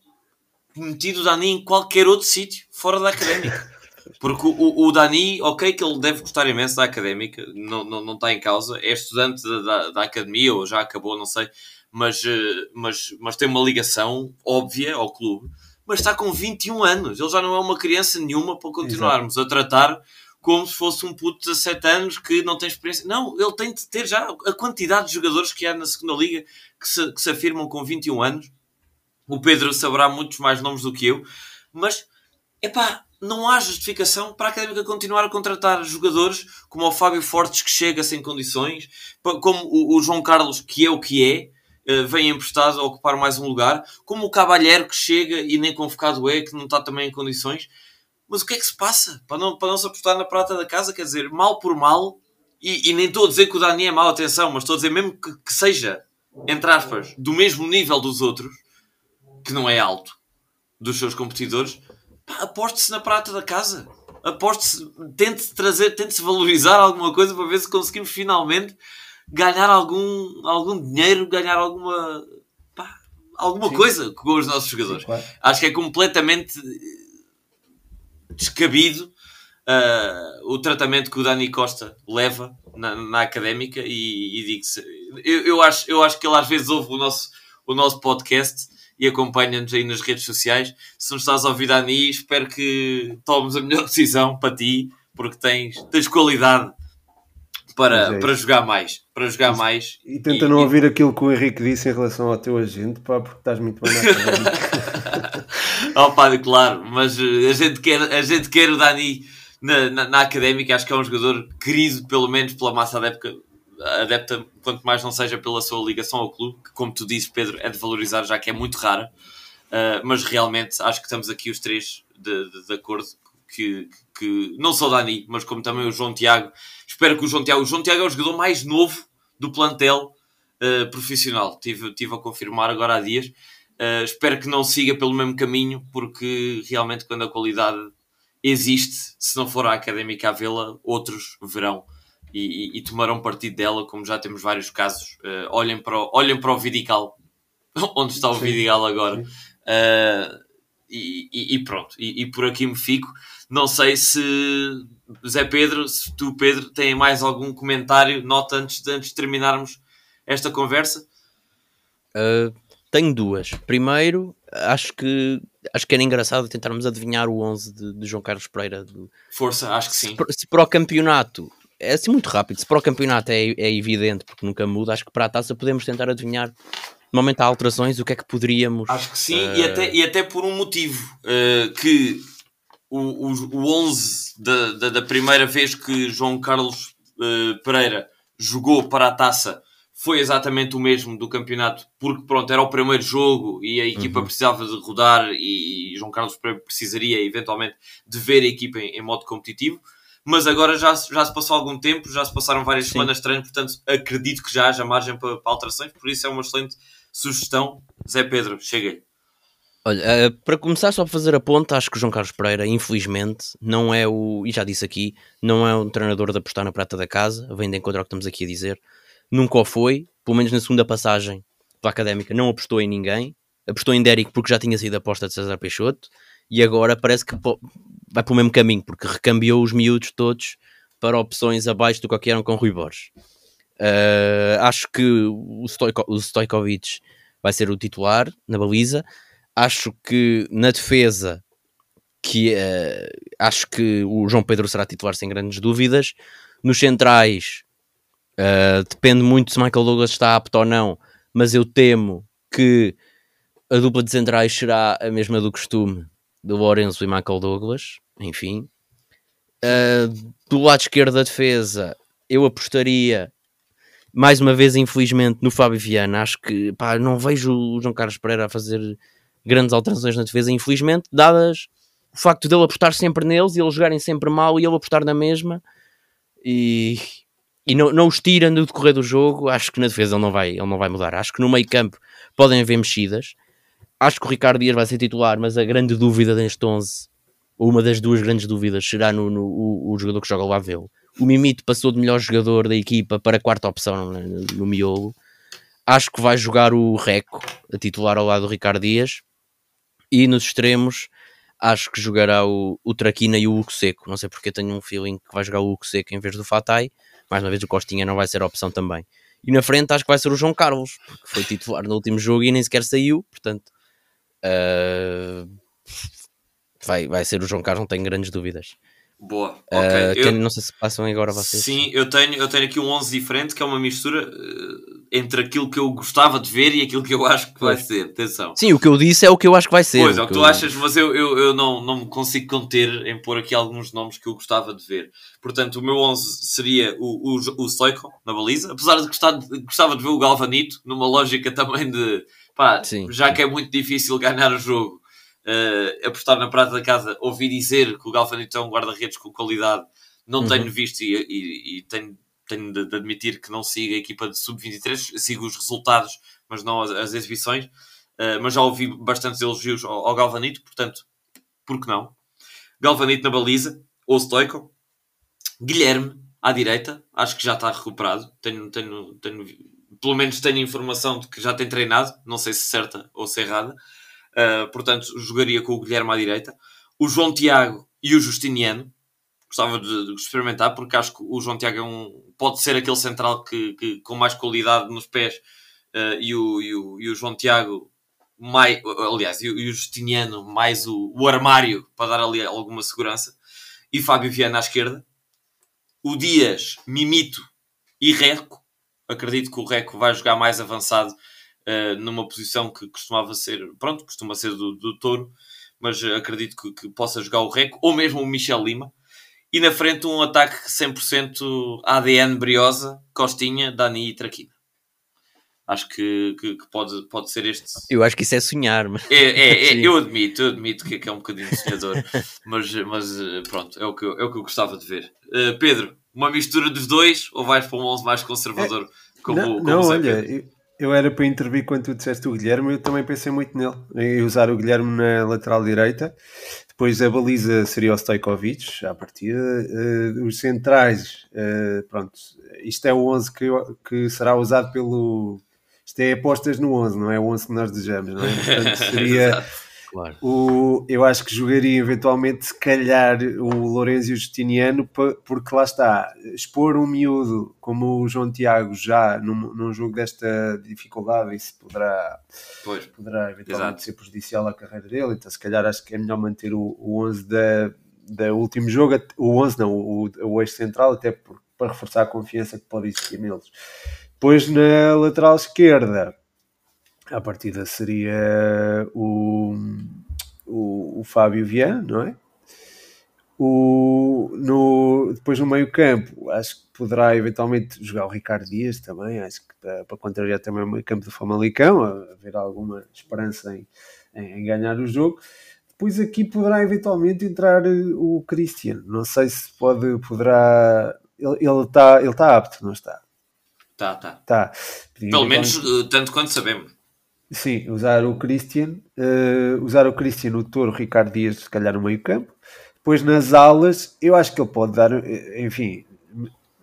metido o Dani em qualquer outro sítio fora da académica. Porque o, o Dani, ok, que ele deve gostar imenso da académica, não, não, não está em causa, é estudante da, da, da academia ou já acabou, não sei, mas, eh, mas, mas tem uma ligação óbvia ao clube. Mas está com 21 anos, ele já não é uma criança nenhuma para continuarmos Exato. a tratar como se fosse um puto de 17 anos que não tem experiência. Não, ele tem de ter já a quantidade de jogadores que há na segunda liga que se, que se afirmam com 21 anos. O Pedro saberá muitos mais nomes do que eu, mas epá, não há justificação para a Académica continuar a contratar jogadores como o Fábio Fortes, que chega sem condições, como o, João Carlos, que é o que é, eh, vem emprestado a ocupar mais um lugar, como o Cabalheiro, que chega e nem convocado é, que não está também em condições. Mas o que é que se passa para não, para não se apostar na prata da casa? Quer dizer, mal por mal, e, e nem estou a dizer que o Dani é mau, atenção, mas estou a dizer mesmo que, que seja, entre aspas, do mesmo nível dos outros, que não é alto, dos seus competidores, aposte-se na prata da casa. Aposte-se, tente trazer, tente-se valorizar alguma coisa para ver se conseguimos finalmente ganhar algum, algum dinheiro, ganhar alguma, pá, alguma Sim. coisa com os nossos jogadores. Sim, claro. Acho que é completamente descabido uh, o tratamento que o Dani Costa leva na, na académica e, e digo eu, eu, acho, eu acho que ele às vezes ouve o nosso, o nosso podcast e acompanha-nos aí nas redes sociais. Se nos estás a ouvir, Dani, espero que tomes a melhor decisão para ti, porque tens, tens qualidade para, é para jogar mais. Para jogar mais. E tenta e, não e... ouvir aquilo que o Henrique disse em relação ao teu agente, pá, porque estás muito bem na oh, pá, claro, mas eh, a gente quer, a gente quer o Dani na, na, na, académica, acho que é um jogador querido, pelo menos pela massa adepta, adepta, quanto mais não seja pela sua ligação ao clube, que, como tu dizes, Pedro, é de valorizar, já que é muito rara. Uh, mas realmente acho que estamos aqui os três de, de, de acordo que, que, não só o Dani, mas como também o João Tiago. Espero que o João Tiago, o João Tiago é o jogador mais novo do plantel uh, profissional. Tive, tive a confirmar agora há dias. Uh, espero que não siga pelo mesmo caminho, porque realmente quando a qualidade existe, se não for a académica a vê-la, outros verão e, e, e, tomarão partido dela, como já temos vários casos. Uh, olhem, para o, olhem para o Vidigal, onde está o Sim. Vidigal agora. Uh, e, e, pronto, e, por aqui me fico. Não sei se Zé Pedro, se tu, Pedro, tem mais algum comentário, nota antes de, antes de terminarmos esta conversa? Uh, tenho duas. Primeiro, acho que acho que era engraçado tentarmos adivinhar o 11 de, de João Carlos Pereira. Força, acho que sim. Se, se para o campeonato é assim muito rápido, se para o campeonato é, é evidente porque nunca muda, acho que para a taça podemos tentar adivinhar. Normalmente há alterações, o que é que poderíamos. Acho que sim, uh... e, até, e até por um motivo uh, que o, o, o 11 da, da, da, primeira vez que João Carlos uh, Pereira jogou para a taça foi exatamente o mesmo do campeonato, porque pronto, era o primeiro jogo e a equipa uhum. precisava de rodar e, e João Carlos precisaria eventualmente de ver a equipa em, em, modo competitivo. Mas agora já, já se passou algum tempo, já se passaram várias Sim. semanas de treino, portanto acredito que já haja margem para, para alterações, por isso é uma excelente sugestão. Zé Pedro, chega Olha, uh, para começar só para fazer a ponta, acho que o João Carlos Pereira, infelizmente, não é o, e já disse aqui, não é um treinador de apostar na prata da casa, vem de encontro ao que estamos aqui a dizer nunca o foi, pelo menos na segunda passagem pela académica, não apostou em ninguém. Apostou em Derek porque já tinha sido aposta de César Peixoto e agora parece que vai para o mesmo caminho porque recambiou os miúdos todos para opções abaixo do que eram com Rui Borges. Uh, acho que o, Stoiko, o Stojkovic vai ser o titular na baliza. Acho que na defesa que uh, acho que o João Pedro será titular sem grandes dúvidas. Nos centrais Uh, depende muito se Michael Douglas está apto ou não, mas eu temo que a dupla de centrais será a mesma do costume do Lourenço e Michael Douglas. Enfim, uh, do lado esquerdo da defesa, eu apostaria mais uma vez, infelizmente, no Fábio Viana. Acho que pá, não vejo o João Carlos Pereira a fazer grandes alterações na defesa, infelizmente, dadas o facto dele apostar sempre neles e eles jogarem sempre mal e ele apostar na mesma. E, e não, não os tira no decorrer do jogo, acho que na defesa ele não vai, ele não vai mudar. Acho que no meio campo podem haver mexidas. Acho que o Ricardo Dias vai ser titular, mas a grande dúvida deste 11, ou uma das duas grandes dúvidas, será no, no o, o, jogador que joga lá vê-lo. O Mimito passou de melhor jogador da equipa para a quarta opção no, no miolo. Acho que vai jogar o Reco, a titular ao lado do Ricardo Dias. E nos extremos, acho que jogará o, o Traquina e o Hugo Seco. Não sei porque tenho um feeling que vai jogar o Hugo Seco em vez do Fatai mais uma vez o Costinha não vai ser a opção também. E na frente acho que vai ser o João Carlos, porque foi titular no último jogo e nem sequer saiu, portanto uh, vai, vai ser o João Carlos, não tenho grandes dúvidas. Boa, ah, ok. Uh, eu... Não sei se passam agora vocês. Sim, eu tenho, eu tenho aqui um 11 diferente que é uma mistura uh, entre aquilo que eu gostava de ver e aquilo que eu acho que vai ser. Atenção. Sim, o que eu disse é o que eu acho que vai ser. Pois, é o que tu eu... achas, mas eu, eu, eu não, não me consigo conter em pôr aqui alguns nomes que eu gostava de ver. Portanto, o meu 11 seria o, o, o Stoico na baliza, apesar de gostar de, gostava de ver o Galvanito, numa lógica também de pá, Sim. já que é muito difícil ganhar o jogo uh, apostar na prata da casa, ouvi dizer que o Galvanito é um guarda-redes com qualidade, não uhum. tenho visto e, e, e, tenho tenho de, de, admitir que não sigo a equipa de sub-23, sigo os resultados, mas não as, as exibições. Uh, mas já ouvi bastantes elogios ao, ao, Galvanito, portanto, por que não? Galvanito na baliza, ou Stoico, Guilherme à direita, acho que já está recuperado. Tenho, tenho, tenho, pelo menos tenho informação de que já tem treinado, não sei se certa ou se errada. Uh, portanto, jogaria com o Guilherme à direita. O João Tiago e o Justiniano, gostava de, de, experimentar, porque acho que o João Tiago é um, pode ser aquele central que, que com mais qualidade nos pés uh, e, o, e, o, e o João Tiago mais, aliás, e o, Justiniano mais o, o armário para dar ali alguma segurança e Fábio Viana à esquerda o Dias, Mimito e Reco. Acredito que o Reco vai jogar mais avançado uh, numa posição que costumava ser, pronto, costuma ser do, do Touro, mas acredito que, que, possa jogar o Reco, ou mesmo o Michel Lima. E na frente um ataque 100% ADN Briosa, Costinha, Dani e Traquina. Acho que, que, que, pode, pode ser este. Eu acho que isso é sonhar. Mas... É, é, é eu admito, eu admito que, é um bocadinho sonhador, mas, mas eh, pronto, é o, que eu, é o que eu gostava de ver. Uh, Pedro, uma mistura dos dois ou vais para um 11 mais conservador? É, como, não, como não olha, eu, eu, era para intervir quando tu disseste o Guilherme, eu também pensei muito nele, em usar o Guilherme na lateral direita. Depois a baliza seria o Stojkovic, à partida. Uh, os centrais, uh, pronto, isto é o 11 que, que será usado pelo isto é apostas no 11, não é o 11 que nós desejamos, não é? Portanto, seria. Claro. O, eu acho que jogaria eventualmente, se calhar, o Lourenço Justiniano, porque lá está, expor um miúdo como o João Tiago já num, num jogo desta dificuldade, isso poderá, pois. poderá eventualmente Exato. ser prejudicial à carreira dele. Então, se calhar, acho que é melhor manter o, o 11 da, da último jogo, o 11 não, o, o eixo central, até por, para reforçar a confiança que pode existir neles. Depois na lateral esquerda, a partida seria o, o, o Fábio Vian, não é? O, no, depois no meio campo, acho que poderá eventualmente jogar o Ricardo Dias também, acho que para, para contrariar também o meio campo do Famalicão, haver alguma esperança em, em, ganhar o jogo. Depois aqui poderá eventualmente entrar o Cristiano, não sei se pode, poderá, ele está ele tá apto, não está? Tá, tá. tá. Pelo menos uh, tanto quanto sabemos. Sim, usar o Christian, uh, usar o Christian, o Toro, Ricardo Dias, se calhar no meio campo. Depois nas alas, eu acho que ele pode dar, eh, enfim,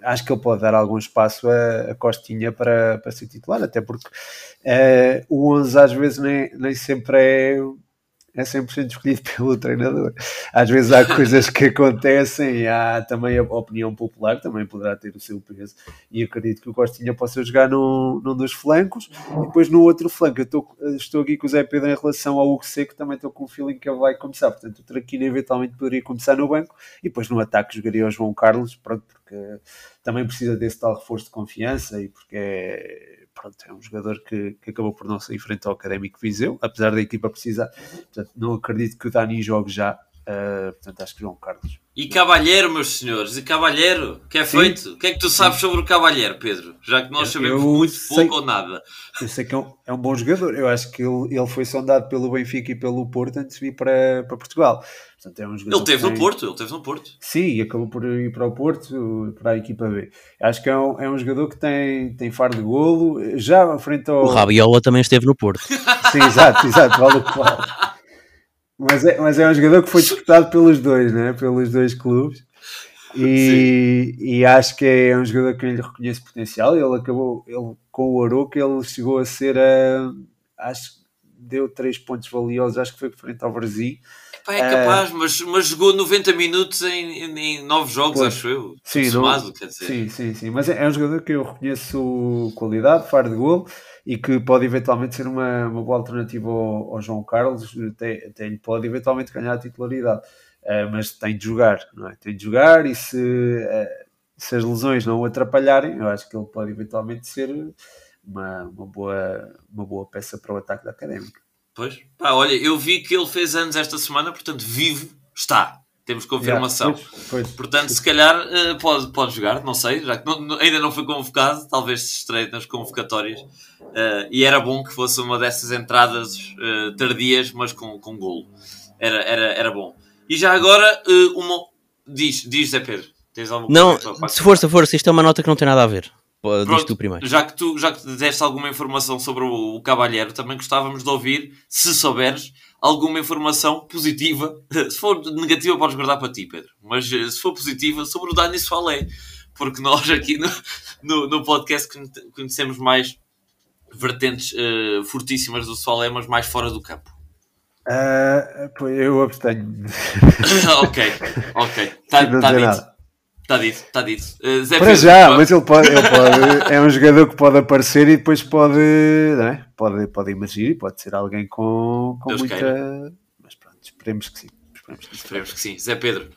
acho que ele pode dar algum espaço a, a Costinha para, para ser titular, até porque uh, o 11 às vezes nem, nem sempre é é 100% escolhido pelo treinador. Às vezes há coisas que acontecem, há também a opinião popular, também poderá ter o seu peso, e acredito que o Costinha possa jogar num, num dos flancos, e depois no outro flanco, eu estou, estou aqui com o Zé Pedro em relação ao Hugo Seco, também estou com o feeling que ele vai começar, portanto o Traquina eventualmente poderia começar no banco, e depois no ataque jogaria o João Carlos, pronto, porque também precisa desse tal reforço de confiança, e porque é pronto, é um jogador que, que acabou por não sair frente ao Académico Viseu, apesar da equipa precisar. Portanto, não acredito que o Dani jogue já. Uh, portanto, acho que João Carlos. E Cavalheiro, meus senhores, e Cavalheiro, que é Sim. feito? O que é que tu sabes Sim. sobre o Cavalheiro, Pedro? Já que nós sabemos eu muito sei, pouco ou nada. Eu sei que é um, é um, bom jogador. Eu acho que ele, ele foi sondado pelo Benfica e pelo Porto antes de vir para, para Portugal. Portanto, é um ele teve tem... no Porto, ele teve no Porto. Sim, e acabou por ir para o Porto, para a equipa B. Acho que é um, é um jogador que tem, tem faro de golo, já frente ao... O Rabiola também esteve no Porto. Sim, exato, exato, vale o que vale. Mas é, mas é um jogador que foi disputado pelos dois, né? pelos dois clubes. E, e, acho que é um jogador que lhe reconhece potencial. Ele acabou ele, com o Aroca, ele chegou a ser a, acho deu três pontos valiosos, acho que foi frente ao Brasil Pá, é capaz, uh, mas, mas jogou 90 minutos em, em, em nove jogos, pois, acho eu. Sim, somado, quer dizer. sim, sim, sim. Mas é, é, um jogador que eu reconheço qualidade, faro de gol e que pode eventualmente ser uma, uma boa alternativa ao, ao João Carlos, até, até pode eventualmente ganhar a titularidade. Uh, mas tem de jogar, não é? Tem de jogar e se, uh, se as lesões não o atrapalharem, eu acho que ele pode eventualmente ser uma, uma, boa, uma boa peça para o ataque da Académica. Pois. Pá, olha, eu vi que ele fez anos esta semana, portanto, vivo está. Temos confirmação. Yeah, pois, pois. Portanto, se calhar uh, pode, pode jogar, não sei, já que não, ainda não foi convocado, talvez se estreie nas convocatórias. Uh, e era bom que fosse uma dessas entradas uh, tardias, mas com, com golo. Era, era, era bom. E já agora, uma. Diz, diz Zé Pedro. Tens alguma Não, se força, força, isto é uma nota que não tem nada a ver. Pronto, primeiro. Já que tu já que deste alguma informação sobre o, o Cavalheiro, também gostávamos de ouvir, se souberes, alguma informação positiva. Se for negativa, podes guardar para ti, Pedro. Mas eh, se for positiva, sobre o Dani Soalé. Porque nós aqui no, no, no podcast conhe- conhecemos mais vertentes eh, fortíssimas do Soalé, mas mais fora do campo. Pô, eu abstenho. ok, ok. Está tá dizer dito. Está dito, está dito. Zé Para Pedro, já, pá, mas ele pode, ele pode- é um jogador que pode aparecer e depois pode, não é? Pode, pode emergir e pode ser alguém com, com Deus muita. queira. Mas pronto, esperemos que sim. Esperemos que sim. Esperemos que sim. Zé Pedro.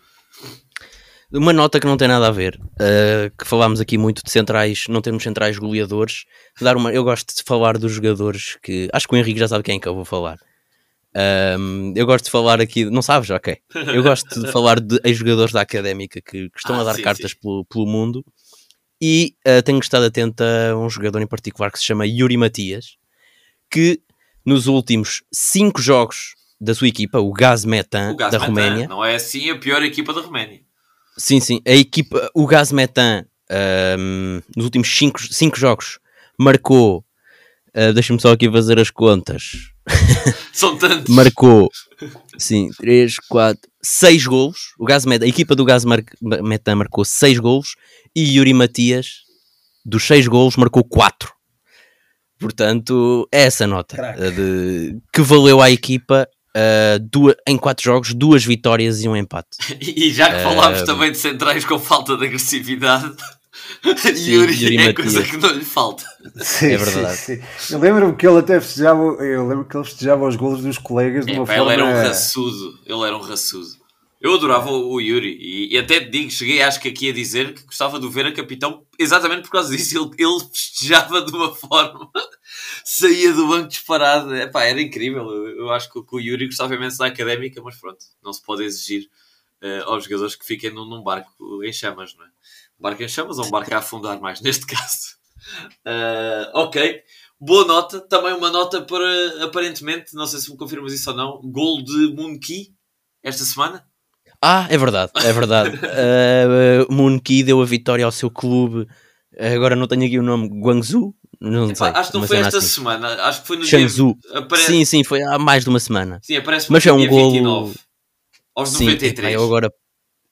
Uma nota que não tem nada a ver, uh, que falámos aqui muito de centrais, não temos centrais goleadores. Dar uma, eu gosto de falar dos jogadores que. Acho que o Henrique já sabe quem é que eu vou falar. Um, eu gosto de falar aqui, não sabes? Ok. Eu gosto de falar de ex-jogadores da académica que, que estão Ah, a dar sim, cartas sim. Pelo, pelo mundo e uh, tenho estado atento a um jogador em particular que se chama Yuri Matias, que nos últimos cinco jogos da sua equipa, o Gaz Metan O Gaz da Metan, Roménia, Não é assim a pior equipa da Roménia. Sim, sim. A equipa, o Gaz Metan, ahm, nos últimos 5 jogos, marcou. ah, Deixa-me só aqui fazer as contas. São tantos. Marcou, sim, 3, 4, 6 golos. O Gaz Metan, a equipa do Gaz Mar- Metan marcou 6 golos e Yuri Matias, dos 6 golos, marcou 4. Portanto, é essa nota ah, de, que valeu à equipa ah, duas, em 4 jogos, duas vitórias e um empate. E já que falámos Eh, também de centrais com falta de agressividade, Sim, Yuri, Yuri é Matias. coisa que não lhe falta. Sim, É verdade. sim, sim. Eu lembro-me que ele até festejava, eu lembro que ele festejava os golos dos colegas de uma forma. Ele era um raçudo. Ele era um raçudo. Eu adorava o, Yuri e, e até digo, cheguei acho que aqui a dizer que gostava de o ver a capitão exatamente por causa disso. Ele, ele festejava de uma forma, saía do banco disparado. É, pá, era incrível. Eu, eu acho que, que o Yuri gostava imenso da académica, mas pronto, não se pode exigir eh, aos jogadores que fiquem num, num barco em chamas, não é? Um barco em chamas ou um barco a afundar mais, neste caso. Eh, ok, boa nota. Também uma nota para, aparentemente, não sei se me confirmas isso ou não, gol de Moonki esta semana. Ah, é verdade, é verdade. uh, Moon Ki deu a vitória ao seu clube. Agora não tenho aqui o nome, Guangzhou? Não Epá, sei. acho que não foi esta assim. semana, acho que foi no Shangzhou. dia. Apare... Sim, sim, foi há mais de uma semana. Sim, aparece Mas é um dia golo- 29. Aos Sim, 93. epá, eu agora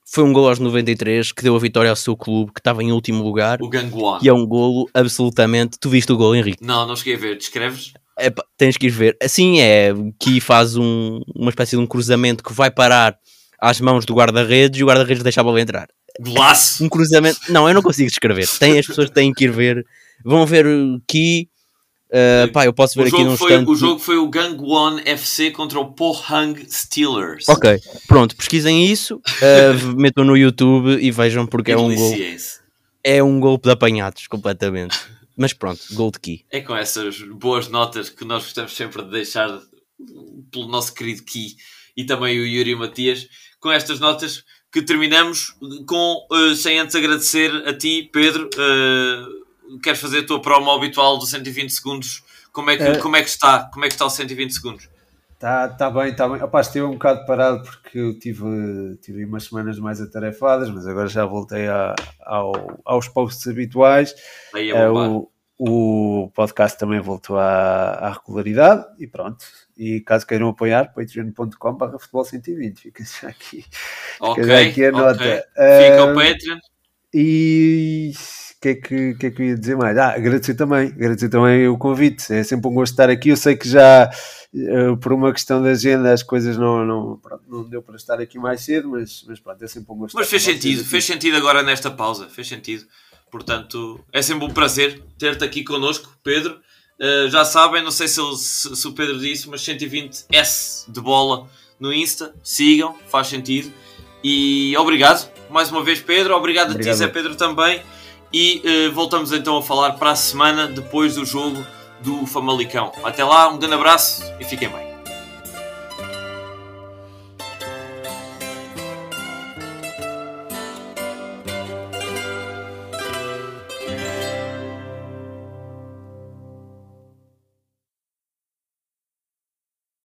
foi um golo aos 93 que deu a vitória ao seu clube, que estava em último lugar. O Gangwon. E é um golo absolutamente. Tu viste o golo, Henrique? Não, não cheguei a ver. Descreves? Epá, tens que ir ver. Assim é, que faz um- uma espécie de um cruzamento que vai parar às mãos do guarda-redes e o guarda-redes deixa a bola entrar. Golaço! um cruzamento. Não, eu não consigo descrever. Tem, as pessoas têm que ir ver. Vão ver aqui. Uh, pá, eu posso ver O aqui num jogo, foi, instante. o jogo foi o Gangwon FC contra o Pohang Steelers. Ok, pronto, pesquisem isso, uh, metam no YouTube e vejam porque é um gol. É um golpe de apanhados, completamente. Mas pronto, gol de Ki. É com essas boas notas que nós gostamos sempre de deixar pelo nosso querido Ki e também o Yuri Matias, com estas notas que terminamos com, eh, sem antes agradecer a ti, Pedro. eh, queres fazer a tua promo habitual dos 120 segundos? Como é que, Eh. como é que está? Como é que está o 120 segundos? Tá, tá bem, tá bem. Opa, estive um bocado parado porque eu tive, tive umas semanas mais atarefadas, mas agora já voltei a- ao- aos posts habituais. Aí é bombar. o, o podcast também voltou à, à regularidade e pronto. E caso queiram apoiar, patreon.com.br futebol 120. Fica já aqui. ok, Fica aqui a nota. Fica Eh, Patreon. E o que, é que, que é que eu ia dizer mais? Ah, agradecer também, agradecer também o convite. É sempre um gosto estar aqui. Eu sei que já eh, por uma questão de agenda as coisas não, não, pronto, não deu para estar aqui mais cedo, mas, mas pronto, é sempre um gosto. Mas estar fez sentido, fez sentido agora nesta pausa, fez sentido. Portanto, é sempre um prazer ter-te aqui connosco, Pedro. Uh, já sabem, não sei se, se- se o Pedro disse, mas 120S de bola no Insta, sigam, faz sentido. E obrigado mais uma vez, Pedro. Obrigado, a ti, Obrigado. Zé Pedro, também. E uh, voltamos então a falar para a semana depois do jogo do Famalicão. Até lá, um grande abraço e fiquem bem.